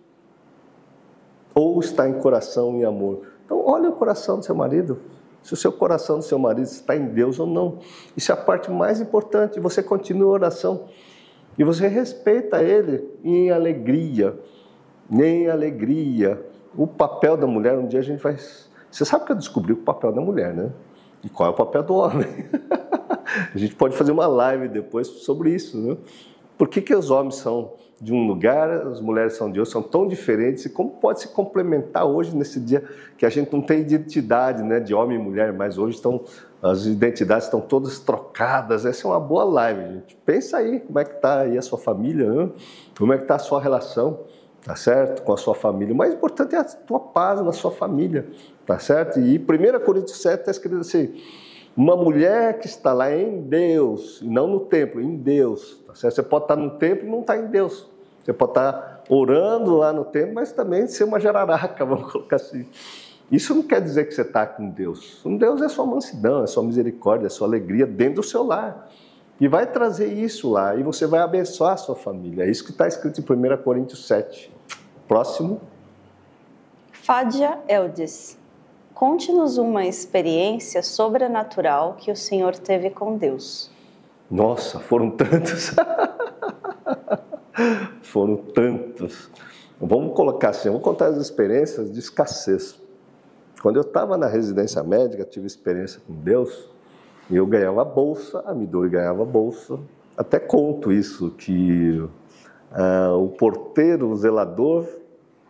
ou está em coração e amor. Então, olha o coração do seu marido. Se o seu coração do seu marido está em Deus ou não. Isso é a parte mais importante. Você continua a oração e você respeita ele em alegria, nem alegria. O papel da mulher, um dia a gente vai. Você sabe que eu descobri o papel da mulher, né? E qual é o papel do homem? a gente pode fazer uma live depois sobre isso, né? Por que, que os homens são de um lugar, as mulheres são de outro, são tão diferentes e como pode se complementar hoje nesse dia que a gente não tem identidade, né, de homem e mulher, mas hoje estão as identidades estão todas trocadas. Essa é uma boa live, gente. Pensa aí como é que está aí a sua família, né? como é que está a sua relação, tá certo, com a sua família. O mais importante é a tua paz na sua família, tá certo? E 1 Coríntios 7 está escrito assim uma mulher que está lá em Deus, e não no templo, em Deus. Tá você pode estar no templo e não estar em Deus. Você pode estar orando lá no templo, mas também ser uma jararaca, vamos colocar assim. Isso não quer dizer que você está com Deus. Com Deus é sua mansidão, é sua misericórdia, é sua alegria dentro do seu lar. E vai trazer isso lá, e você vai abençoar a sua família. É isso que está escrito em 1 Coríntios 7. Próximo. Fádia Eldes. Conte-nos uma experiência sobrenatural que o Senhor teve com Deus. Nossa, foram tantos. foram tantos. Vamos colocar assim, vou contar as experiências de escassez. Quando eu estava na residência médica, tive experiência com Deus, eu ganhava bolsa, a Midori ganhava bolsa. Até conto isso, que uh, o porteiro, o zelador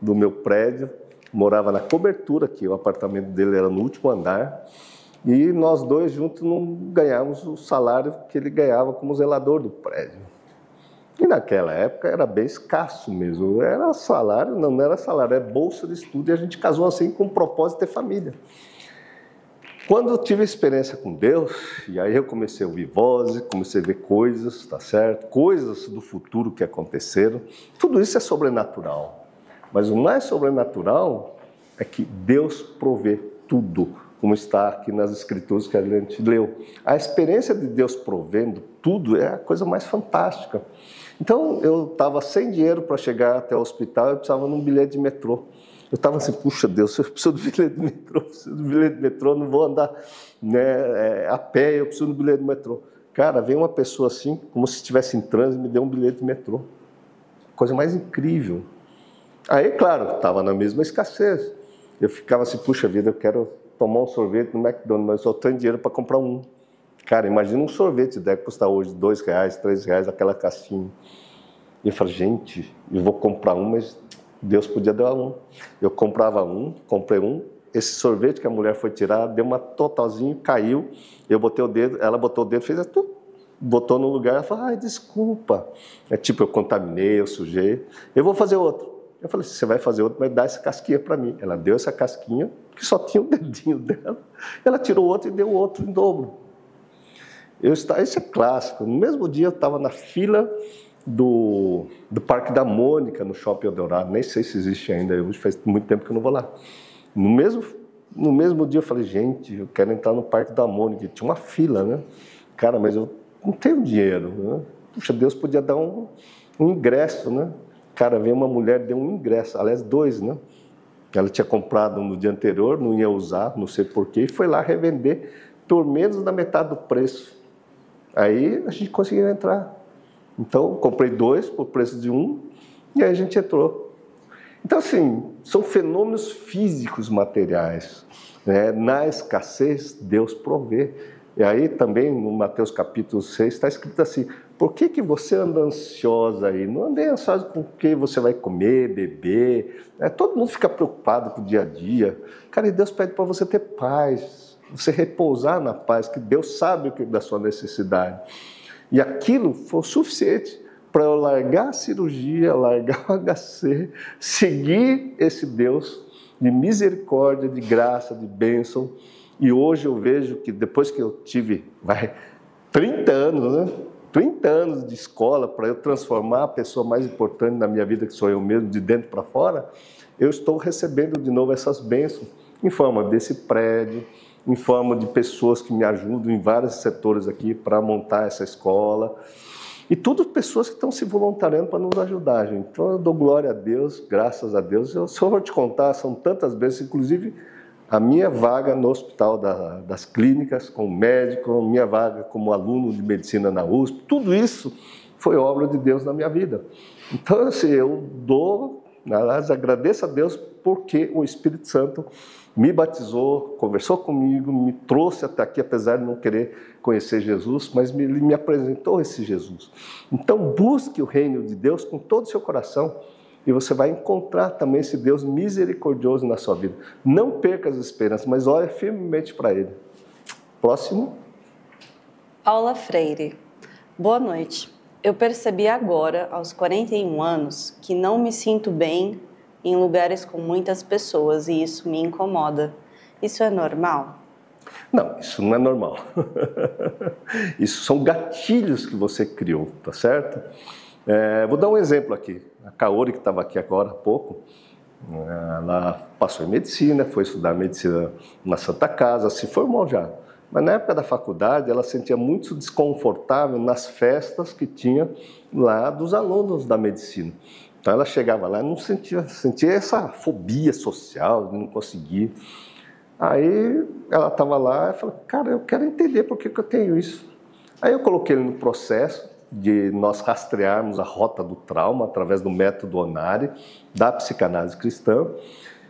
do meu prédio, morava na cobertura, que o apartamento dele era no último andar, e nós dois juntos não ganhávamos o salário que ele ganhava como zelador do prédio. E naquela época era bem escasso mesmo, era salário, não era salário, é bolsa de estudo, e a gente casou assim com o propósito de ter família. Quando eu tive experiência com Deus, e aí eu comecei a ouvir vozes, comecei a ver coisas, tá certo? Coisas do futuro que aconteceram. Tudo isso é sobrenatural. Mas o mais sobrenatural é que Deus provê tudo, como está aqui nas escrituras que a gente leu. A experiência de Deus provendo tudo é a coisa mais fantástica. Então, eu estava sem dinheiro para chegar até o hospital, eu precisava de um bilhete de metrô. Eu estava assim, puxa Deus, eu preciso do bilhete de metrô, preciso do bilhete de metrô, não vou andar né, é, a pé, eu preciso do bilhete de metrô. Cara, veio uma pessoa assim, como se estivesse em trânsito, me deu um bilhete de metrô. Coisa mais incrível. Aí, claro, estava na mesma escassez. Eu ficava assim, puxa vida, eu quero tomar um sorvete no McDonald's, mas eu só tenho dinheiro para comprar um. Cara, imagina um sorvete, deve custar hoje dois reais, três reais, aquela caixinha. E eu falei, gente, eu vou comprar um, mas Deus podia dar um. Eu comprava um, comprei um, esse sorvete que a mulher foi tirar, deu uma totalzinho, caiu, eu botei o dedo, ela botou o dedo, fez assim, botou no lugar, ela falou, ai, desculpa. É tipo, eu contaminei, eu sujei, eu vou fazer outro. Eu falei, você vai fazer outro, mas dá essa casquinha para mim. Ela deu essa casquinha, que só tinha o um dedinho dela. Ela tirou outro e deu outro em dobro. Eu estava, isso é clássico. No mesmo dia eu estava na fila do, do Parque da Mônica, no Shopping Eldorado. Nem sei se existe ainda, hoje faz muito tempo que eu não vou lá. No mesmo, no mesmo dia eu falei, gente, eu quero entrar no Parque da Mônica. Tinha uma fila, né? Cara, mas eu não tenho dinheiro. Né? Puxa, Deus podia dar um, um ingresso, né? Cara, veio uma mulher, deu um ingresso, aliás, dois, né? Ela tinha comprado no dia anterior, não ia usar, não sei porquê, e foi lá revender por menos da metade do preço. Aí a gente conseguiu entrar. Então, comprei dois por preço de um, e aí a gente entrou. Então, assim, são fenômenos físicos materiais. Né? Na escassez, Deus provê. E aí também no Mateus capítulo 6 está escrito assim: por que, que você anda ansiosa aí? Não ande ansiosa com o que você vai comer, beber. Né? Todo mundo fica preocupado com o dia a dia. Cara, e Deus pede para você ter paz, você repousar na paz, que Deus sabe o que da sua necessidade. E aquilo foi suficiente para eu largar a cirurgia, largar o HC, seguir esse Deus de misericórdia, de graça, de bênção. E hoje eu vejo que depois que eu tive, vai, 30 anos, né? 30 anos de escola para eu transformar a pessoa mais importante na minha vida, que sou eu mesmo, de dentro para fora, eu estou recebendo de novo essas bênçãos em forma desse prédio, em forma de pessoas que me ajudam em vários setores aqui para montar essa escola. E tudo pessoas que estão se voluntariando para nos ajudar, gente. Então eu dou glória a Deus, graças a Deus. Eu só vou te contar, são tantas vezes, inclusive a minha vaga no hospital da, das clínicas, como médico, minha vaga como aluno de medicina na USP, tudo isso foi obra de Deus na minha vida. Então, assim, eu dou, aliás, agradeço a Deus porque o Espírito Santo me batizou, conversou comigo, me trouxe até aqui, apesar de não querer conhecer Jesus, mas ele me apresentou esse Jesus. Então, busque o reino de Deus com todo o seu coração e você vai encontrar também esse Deus misericordioso na sua vida. Não perca as esperanças, mas olhe firmemente para Ele. Próximo. Paula Freire. Boa noite. Eu percebi agora, aos 41 anos, que não me sinto bem em lugares com muitas pessoas e isso me incomoda. Isso é normal? Não, isso não é normal. isso são gatilhos que você criou, tá certo? É, vou dar um exemplo aqui. A Kaori, que estava aqui agora há pouco, ela passou em medicina, foi estudar medicina na Santa Casa, se formou já. Mas na época da faculdade, ela sentia muito desconfortável nas festas que tinha lá dos alunos da medicina. Então ela chegava lá não sentia, sentia essa fobia social não conseguir. Aí ela estava lá e falou, cara, eu quero entender por que, que eu tenho isso. Aí eu coloquei ele no processo, de nós rastrearmos a rota do trauma através do método Onari, da psicanálise cristã.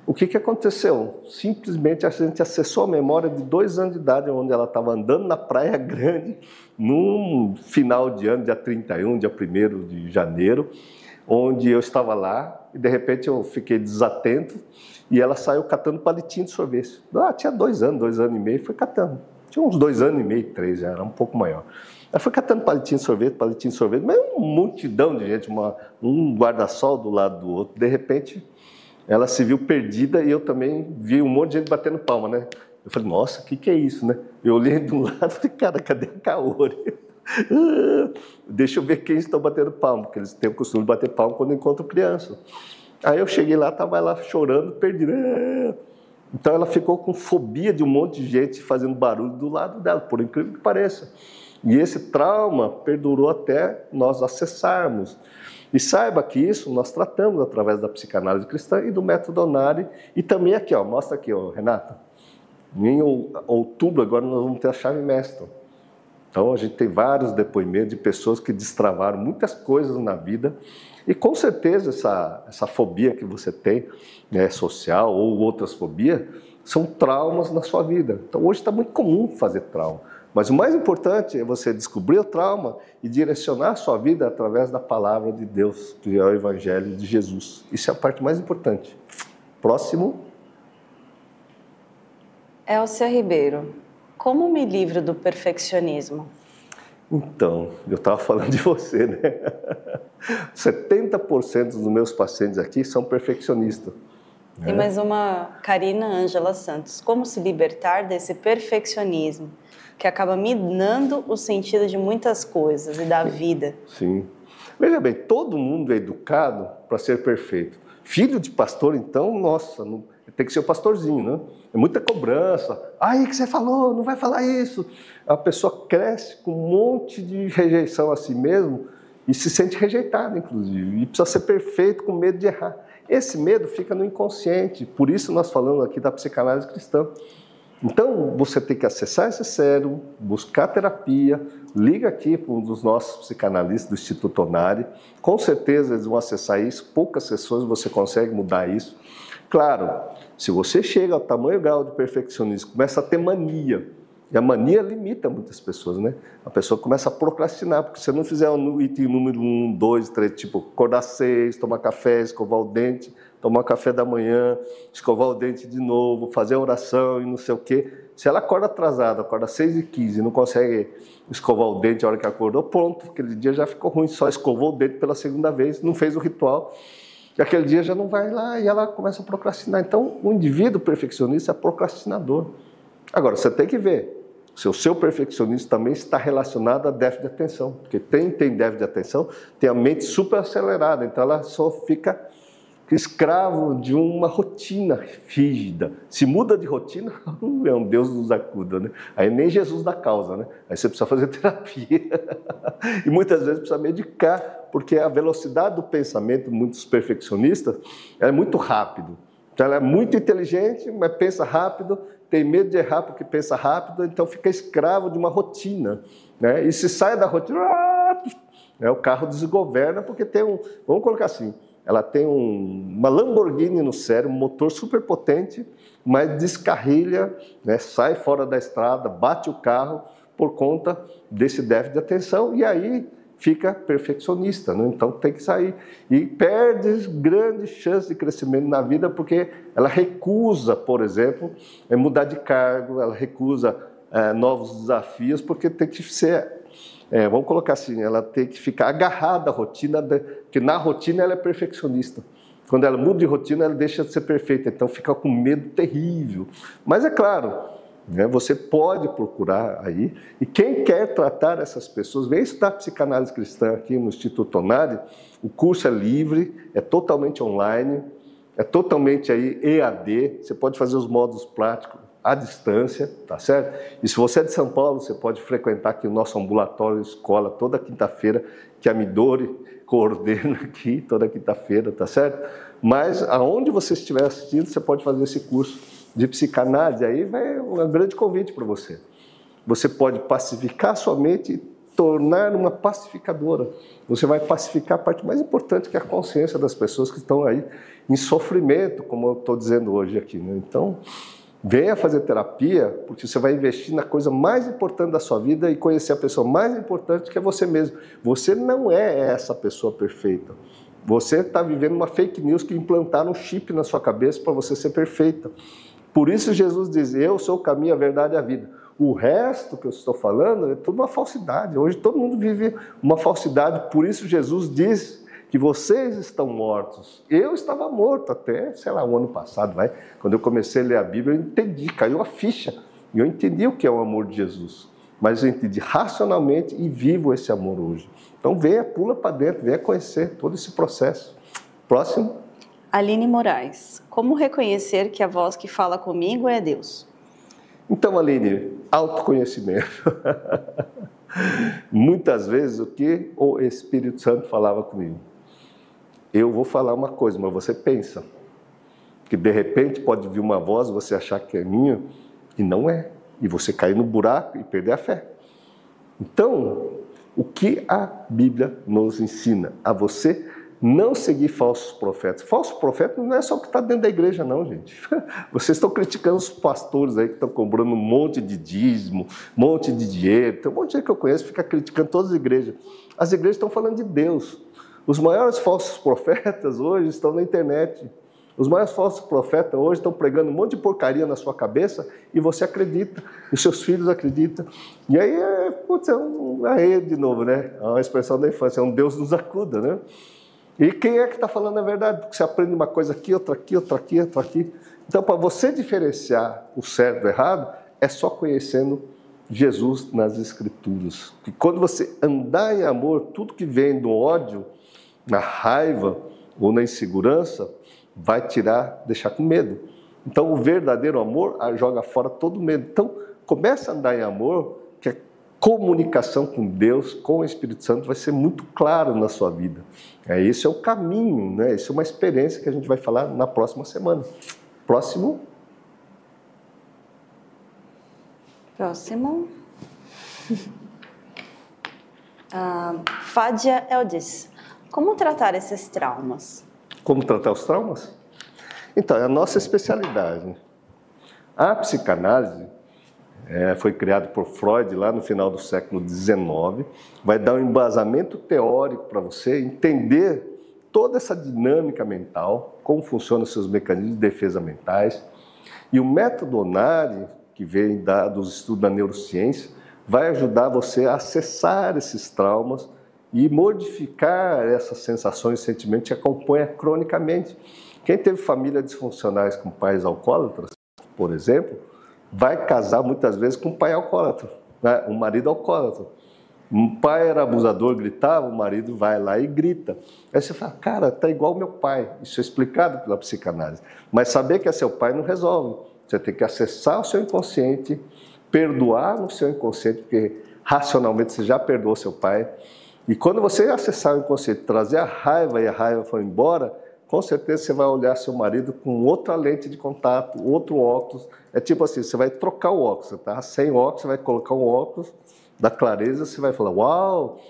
O que, que aconteceu? Simplesmente a gente acessou a memória de dois anos de idade, onde ela estava andando na Praia Grande, num final de ano, dia 31, dia 1 de janeiro, onde eu estava lá e de repente eu fiquei desatento e ela saiu catando palitinho de sorvete. Ah, tinha dois anos, dois anos e meio, foi catando. Tinha uns dois anos e meio, três, já era um pouco maior. Ela foi catando palitinho de sorvete, palitinho de sorvete, mas uma multidão de gente, uma, um guarda-sol do lado do outro. De repente, ela se viu perdida e eu também vi um monte de gente batendo palma, né? Eu falei, nossa, o que, que é isso, né? Eu olhei de um lado e falei, cara, cadê a Kaori? Deixa eu ver quem estão batendo palma, porque eles têm o costume de bater palma quando encontram criança. Aí eu cheguei lá, estava ela chorando, perdida. Então ela ficou com fobia de um monte de gente fazendo barulho do lado dela, por incrível que pareça. E esse trauma perdurou até nós acessarmos. E saiba que isso nós tratamos através da psicanálise cristã e do método Onari. E também aqui, ó, mostra aqui, ó, Renata. Em outubro agora nós vamos ter a chave mestra. Então a gente tem vários depoimentos de pessoas que destravaram muitas coisas na vida. E com certeza essa, essa fobia que você tem, né, social ou outras fobias, são traumas na sua vida. Então hoje está muito comum fazer trauma. Mas o mais importante é você descobrir o trauma e direcionar a sua vida através da palavra de Deus, que é o Evangelho de Jesus. Isso é a parte mais importante. Próximo. Elcia Ribeiro, como me livro do perfeccionismo? Então, eu estava falando de você, né? 70% dos meus pacientes aqui são perfeccionistas. Tem né? mais uma, Karina Ângela Santos. Como se libertar desse perfeccionismo? que acaba minando o sentido de muitas coisas e da vida. Sim. Veja bem, todo mundo é educado para ser perfeito. Filho de pastor, então, nossa, não, tem que ser o pastorzinho, né? É muita cobrança. Aí que você falou, não vai falar isso. A pessoa cresce com um monte de rejeição a si mesmo e se sente rejeitado, inclusive, e precisa ser perfeito com medo de errar. Esse medo fica no inconsciente, por isso nós falamos aqui da psicanálise cristã. Então, você tem que acessar esse cérebro, buscar terapia, liga aqui para um dos nossos psicanalistas do Instituto Onari, com certeza eles vão acessar isso, poucas sessões você consegue mudar isso. Claro, se você chega ao tamanho grau de perfeccionismo, começa a ter mania, e a mania limita muitas pessoas, né? A pessoa começa a procrastinar, porque se não fizer o item número um, dois, três, tipo, acordar seis, tomar café, escovar o dente, tomar café da manhã, escovar o dente de novo, fazer oração e não sei o quê. Se ela acorda atrasada, acorda e quinze, não consegue escovar o dente a hora que acordou, pronto, aquele dia já ficou ruim, só escovou o dente pela segunda vez, não fez o ritual, e aquele dia já não vai lá e ela começa a procrastinar. Então, o indivíduo perfeccionista é procrastinador. Agora, você tem que ver, se o seu perfeccionismo também está relacionado a déficit de atenção, porque tem, tem déficit de atenção, tem a mente super acelerada, então ela só fica escravo de uma rotina rígida. Se muda de rotina, é um Deus nos acuda, né? Aí nem Jesus dá causa, né? Aí você precisa fazer terapia. e muitas vezes precisa medicar, porque a velocidade do pensamento, muitos perfeccionistas, é muito rápido. Então ela é muito inteligente, mas pensa rápido, tem medo de errar porque pensa rápido, então fica escravo de uma rotina, né? E se sai da rotina, né? o carro desgoverna porque tem um, vamos colocar assim, ela tem um, uma Lamborghini no cérebro, um motor super potente, mas descarrilha, né, sai fora da estrada, bate o carro por conta desse déficit de atenção e aí fica perfeccionista, né? então tem que sair e perde grandes chances de crescimento na vida porque ela recusa, por exemplo, mudar de cargo, ela recusa é, novos desafios porque tem que ser é, vamos colocar assim, ela tem que ficar agarrada à rotina, porque na rotina ela é perfeccionista. Quando ela muda de rotina, ela deixa de ser perfeita, então fica com medo terrível. Mas é claro, né, você pode procurar aí, e quem quer tratar essas pessoas, vem estudar psicanálise cristã aqui no Instituto Onari, o curso é livre, é totalmente online, é totalmente aí EAD, você pode fazer os módulos práticos à distância, tá certo? E se você é de São Paulo, você pode frequentar aqui o nosso ambulatório escola toda quinta-feira, que a Midori coordena aqui toda quinta-feira, tá certo? Mas aonde você estiver assistindo, você pode fazer esse curso de psicanálise, aí vai um grande convite para você. Você pode pacificar sua mente e tornar uma pacificadora. Você vai pacificar a parte mais importante, que é a consciência das pessoas que estão aí em sofrimento, como eu estou dizendo hoje aqui. Né? Então, Venha fazer terapia, porque você vai investir na coisa mais importante da sua vida e conhecer a pessoa mais importante que é você mesmo. Você não é essa pessoa perfeita. Você está vivendo uma fake news que implantaram um chip na sua cabeça para você ser perfeita. Por isso Jesus diz: Eu sou o caminho, a verdade e a vida. O resto que eu estou falando é tudo uma falsidade. Hoje todo mundo vive uma falsidade, por isso Jesus diz que vocês estão mortos. Eu estava morto até, sei lá, o ano passado, vai. Quando eu comecei a ler a Bíblia, eu entendi, caiu a ficha. E eu entendi o que é o amor de Jesus. Mas eu entendi racionalmente e vivo esse amor hoje. Então venha, pula para dentro, venha conhecer todo esse processo. Próximo. Aline Moraes. Como reconhecer que a voz que fala comigo é Deus? Então, Aline, autoconhecimento. Muitas vezes o que o Espírito Santo falava comigo eu vou falar uma coisa, mas você pensa. Que de repente pode vir uma voz, você achar que é minha, e não é. E você cair no buraco e perder a fé. Então, o que a Bíblia nos ensina? A você não seguir falsos profetas. Falso profeta não é só o que está dentro da igreja, não, gente. Vocês estão criticando os pastores aí que estão cobrando um monte de dízimo, um monte de dinheiro. Tem um monte de gente que eu conheço que fica criticando todas as igrejas. As igrejas estão falando de Deus. Os maiores falsos profetas hoje estão na internet. Os maiores falsos profetas hoje estão pregando um monte de porcaria na sua cabeça e você acredita, e seus filhos acreditam. E aí, é, putz, é um, aí de novo, né? É uma expressão da infância, é um Deus nos acuda, né? E quem é que está falando a verdade? Porque você aprende uma coisa aqui, outra aqui, outra aqui, outra aqui. Então, para você diferenciar o certo do errado, é só conhecendo Jesus nas Escrituras. E quando você andar em amor, tudo que vem do ódio, na raiva ou na insegurança, vai tirar, deixar com medo. Então, o verdadeiro amor joga fora todo medo. Então, começa a andar em amor, que é comunicação com Deus, com o Espírito Santo, vai ser muito claro na sua vida. É, esse é o caminho, né? Isso é uma experiência que a gente vai falar na próxima semana. Próximo. Próximo. Ah, Fádia Eldis. Como tratar esses traumas? Como tratar os traumas? Então, é a nossa especialidade. A psicanálise é, foi criada por Freud lá no final do século XIX, vai dar um embasamento teórico para você entender toda essa dinâmica mental, como funcionam os seus mecanismos de defesa mentais. E o método ONARI, que vem da, dos estudos da neurociência, vai ajudar você a acessar esses traumas e modificar essas sensações e sentimentos que acompanha cronicamente. Quem teve famílias disfuncionais com pais alcoólatras, por exemplo, vai casar muitas vezes com um pai alcoólatra, né? um marido alcoólatra. Um pai era abusador, gritava, o marido vai lá e grita. Aí você fala, cara, tá igual meu pai. Isso é explicado pela psicanálise. Mas saber que é seu pai não resolve. Você tem que acessar o seu inconsciente, perdoar no seu inconsciente, porque racionalmente você já perdoou seu pai. E quando você acessar o inconsciente, trazer a raiva e a raiva for embora, com certeza você vai olhar seu marido com outra lente de contato, outro óculos. É tipo assim, você vai trocar o óculos, tá? Sem óculos, você vai colocar um óculos da clareza, você vai falar, uau,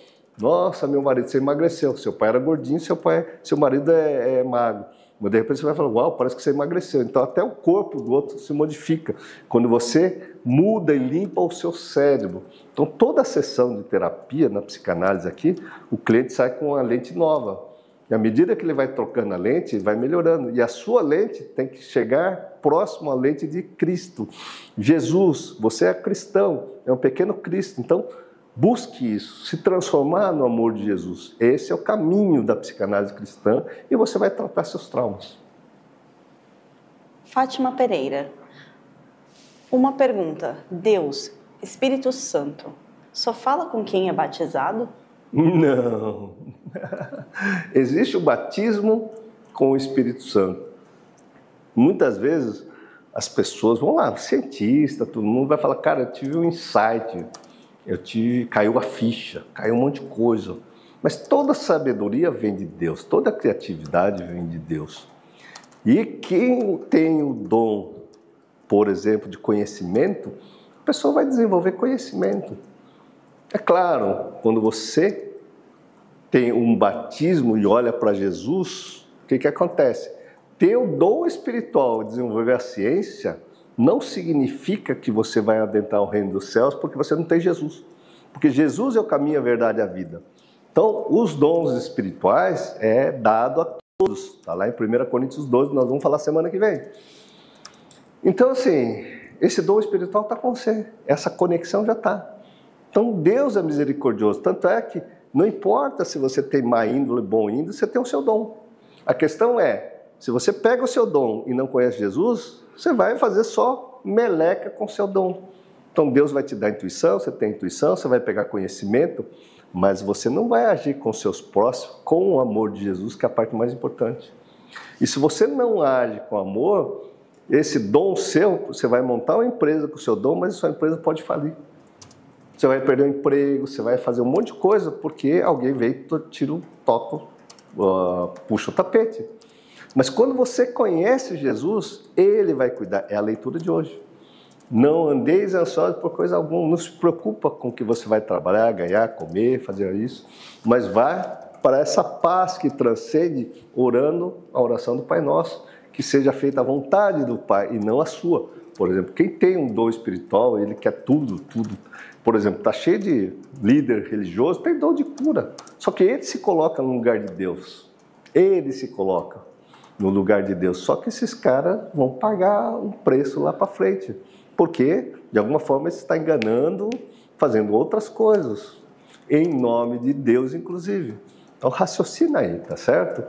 nossa, meu marido, você emagreceu. Seu pai era gordinho, seu pai, seu marido é, é magro. Mas de repente você vai falar, uau, parece que você emagreceu. Então até o corpo do outro se modifica. Quando você muda e limpa o seu cérebro. Então toda a sessão de terapia na psicanálise aqui, o cliente sai com uma lente nova. E à medida que ele vai trocando a lente, vai melhorando. E a sua lente tem que chegar próximo à lente de Cristo. Jesus, você é cristão, é um pequeno Cristo. Então, Busque isso, se transformar no amor de Jesus. Esse é o caminho da psicanálise cristã e você vai tratar seus traumas. Fátima Pereira. Uma pergunta. Deus, Espírito Santo, só fala com quem é batizado? Não. Existe o batismo com o Espírito Santo. Muitas vezes as pessoas vão lá, cientista, todo mundo vai falar, cara, eu tive um insight eu te caiu a ficha, caiu um monte de coisa. Mas toda sabedoria vem de Deus, toda criatividade vem de Deus. E quem tem o dom, por exemplo, de conhecimento, a pessoa vai desenvolver conhecimento. É claro, quando você tem um batismo e olha para Jesus, o que, que acontece? Ter o dom espiritual, desenvolver a ciência, não significa que você vai adentrar o reino dos céus porque você não tem Jesus. Porque Jesus é o caminho, a verdade e a vida. Então, os dons espirituais é dado a todos. Está lá em 1 Coríntios 12, nós vamos falar semana que vem. Então, assim, esse dom espiritual está com você. Essa conexão já está. Então, Deus é misericordioso. Tanto é que não importa se você tem má índole, bom índole, você tem o seu dom. A questão é, se você pega o seu dom e não conhece Jesus, você vai fazer só meleca com seu dom. Então Deus vai te dar intuição, você tem intuição, você vai pegar conhecimento, mas você não vai agir com seus próximos com o amor de Jesus, que é a parte mais importante. E se você não age com amor, esse dom seu, você vai montar uma empresa com o seu dom, mas a sua empresa pode falir. Você vai perder o emprego, você vai fazer um monte de coisa porque alguém veio, tira o toco, uh, puxa o tapete. Mas quando você conhece Jesus, Ele vai cuidar. É a leitura de hoje. Não andeis ansiosos por coisa alguma. Não se preocupa com o que você vai trabalhar, ganhar, comer, fazer isso. Mas vá para essa paz que transcende, orando a oração do Pai Nosso. Que seja feita a vontade do Pai e não a sua. Por exemplo, quem tem um dom espiritual, ele quer tudo, tudo. Por exemplo, está cheio de líder religioso, tem dom de cura. Só que ele se coloca no lugar de Deus. Ele se coloca no lugar de Deus. Só que esses caras vão pagar um preço lá para frente, porque de alguma forma você está enganando, fazendo outras coisas, em nome de Deus, inclusive. Então raciocina aí, tá certo?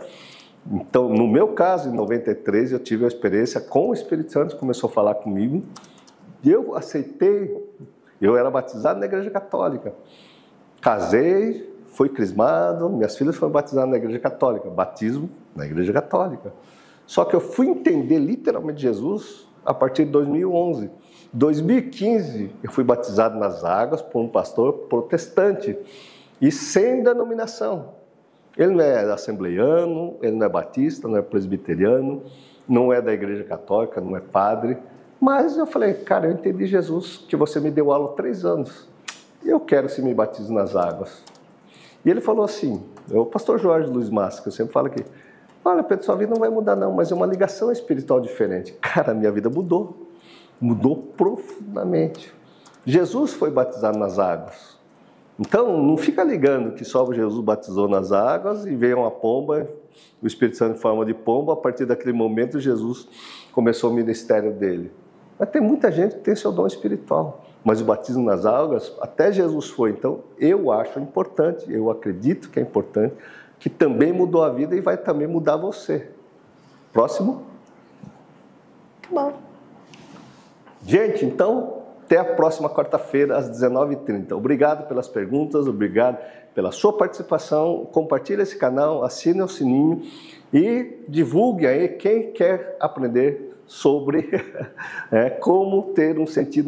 Então, no meu caso, em 93, eu tive a experiência com o Espírito Santo, começou a falar comigo, e eu aceitei. Eu era batizado na Igreja Católica. Casei, fui crismado, minhas filhas foram batizadas na Igreja Católica. Batismo na Igreja Católica. Só que eu fui entender literalmente Jesus a partir de 2011. 2015 eu fui batizado nas águas por um pastor protestante e sem denominação. Ele não é assembleiano, ele não é batista, não é presbiteriano, não é da igreja católica, não é padre. Mas eu falei, cara, eu entendi Jesus, que você me deu aula três anos. Eu quero se me batizo nas águas. E ele falou assim, o pastor Jorge Luiz Massa, que eu sempre falo aqui, olha Pedro, sua vida não vai mudar não, mas é uma ligação espiritual diferente. Cara, minha vida mudou. Mudou profundamente. Jesus foi batizado nas águas. Então, não fica ligando que só Jesus batizou nas águas e veio uma pomba, o Espírito Santo em forma de pomba. A partir daquele momento, Jesus começou o ministério dele. Mas tem muita gente que tem seu dom espiritual. Mas o batismo nas águas, até Jesus foi. Então, eu acho importante, eu acredito que é importante, que também mudou a vida e vai também mudar você. Próximo? Tá bom. Gente, então, até a próxima quarta-feira, às 19h30. Obrigado pelas perguntas, obrigado pela sua participação. Compartilhe esse canal, assine o sininho e divulgue aí quem quer aprender sobre é, como ter um sentido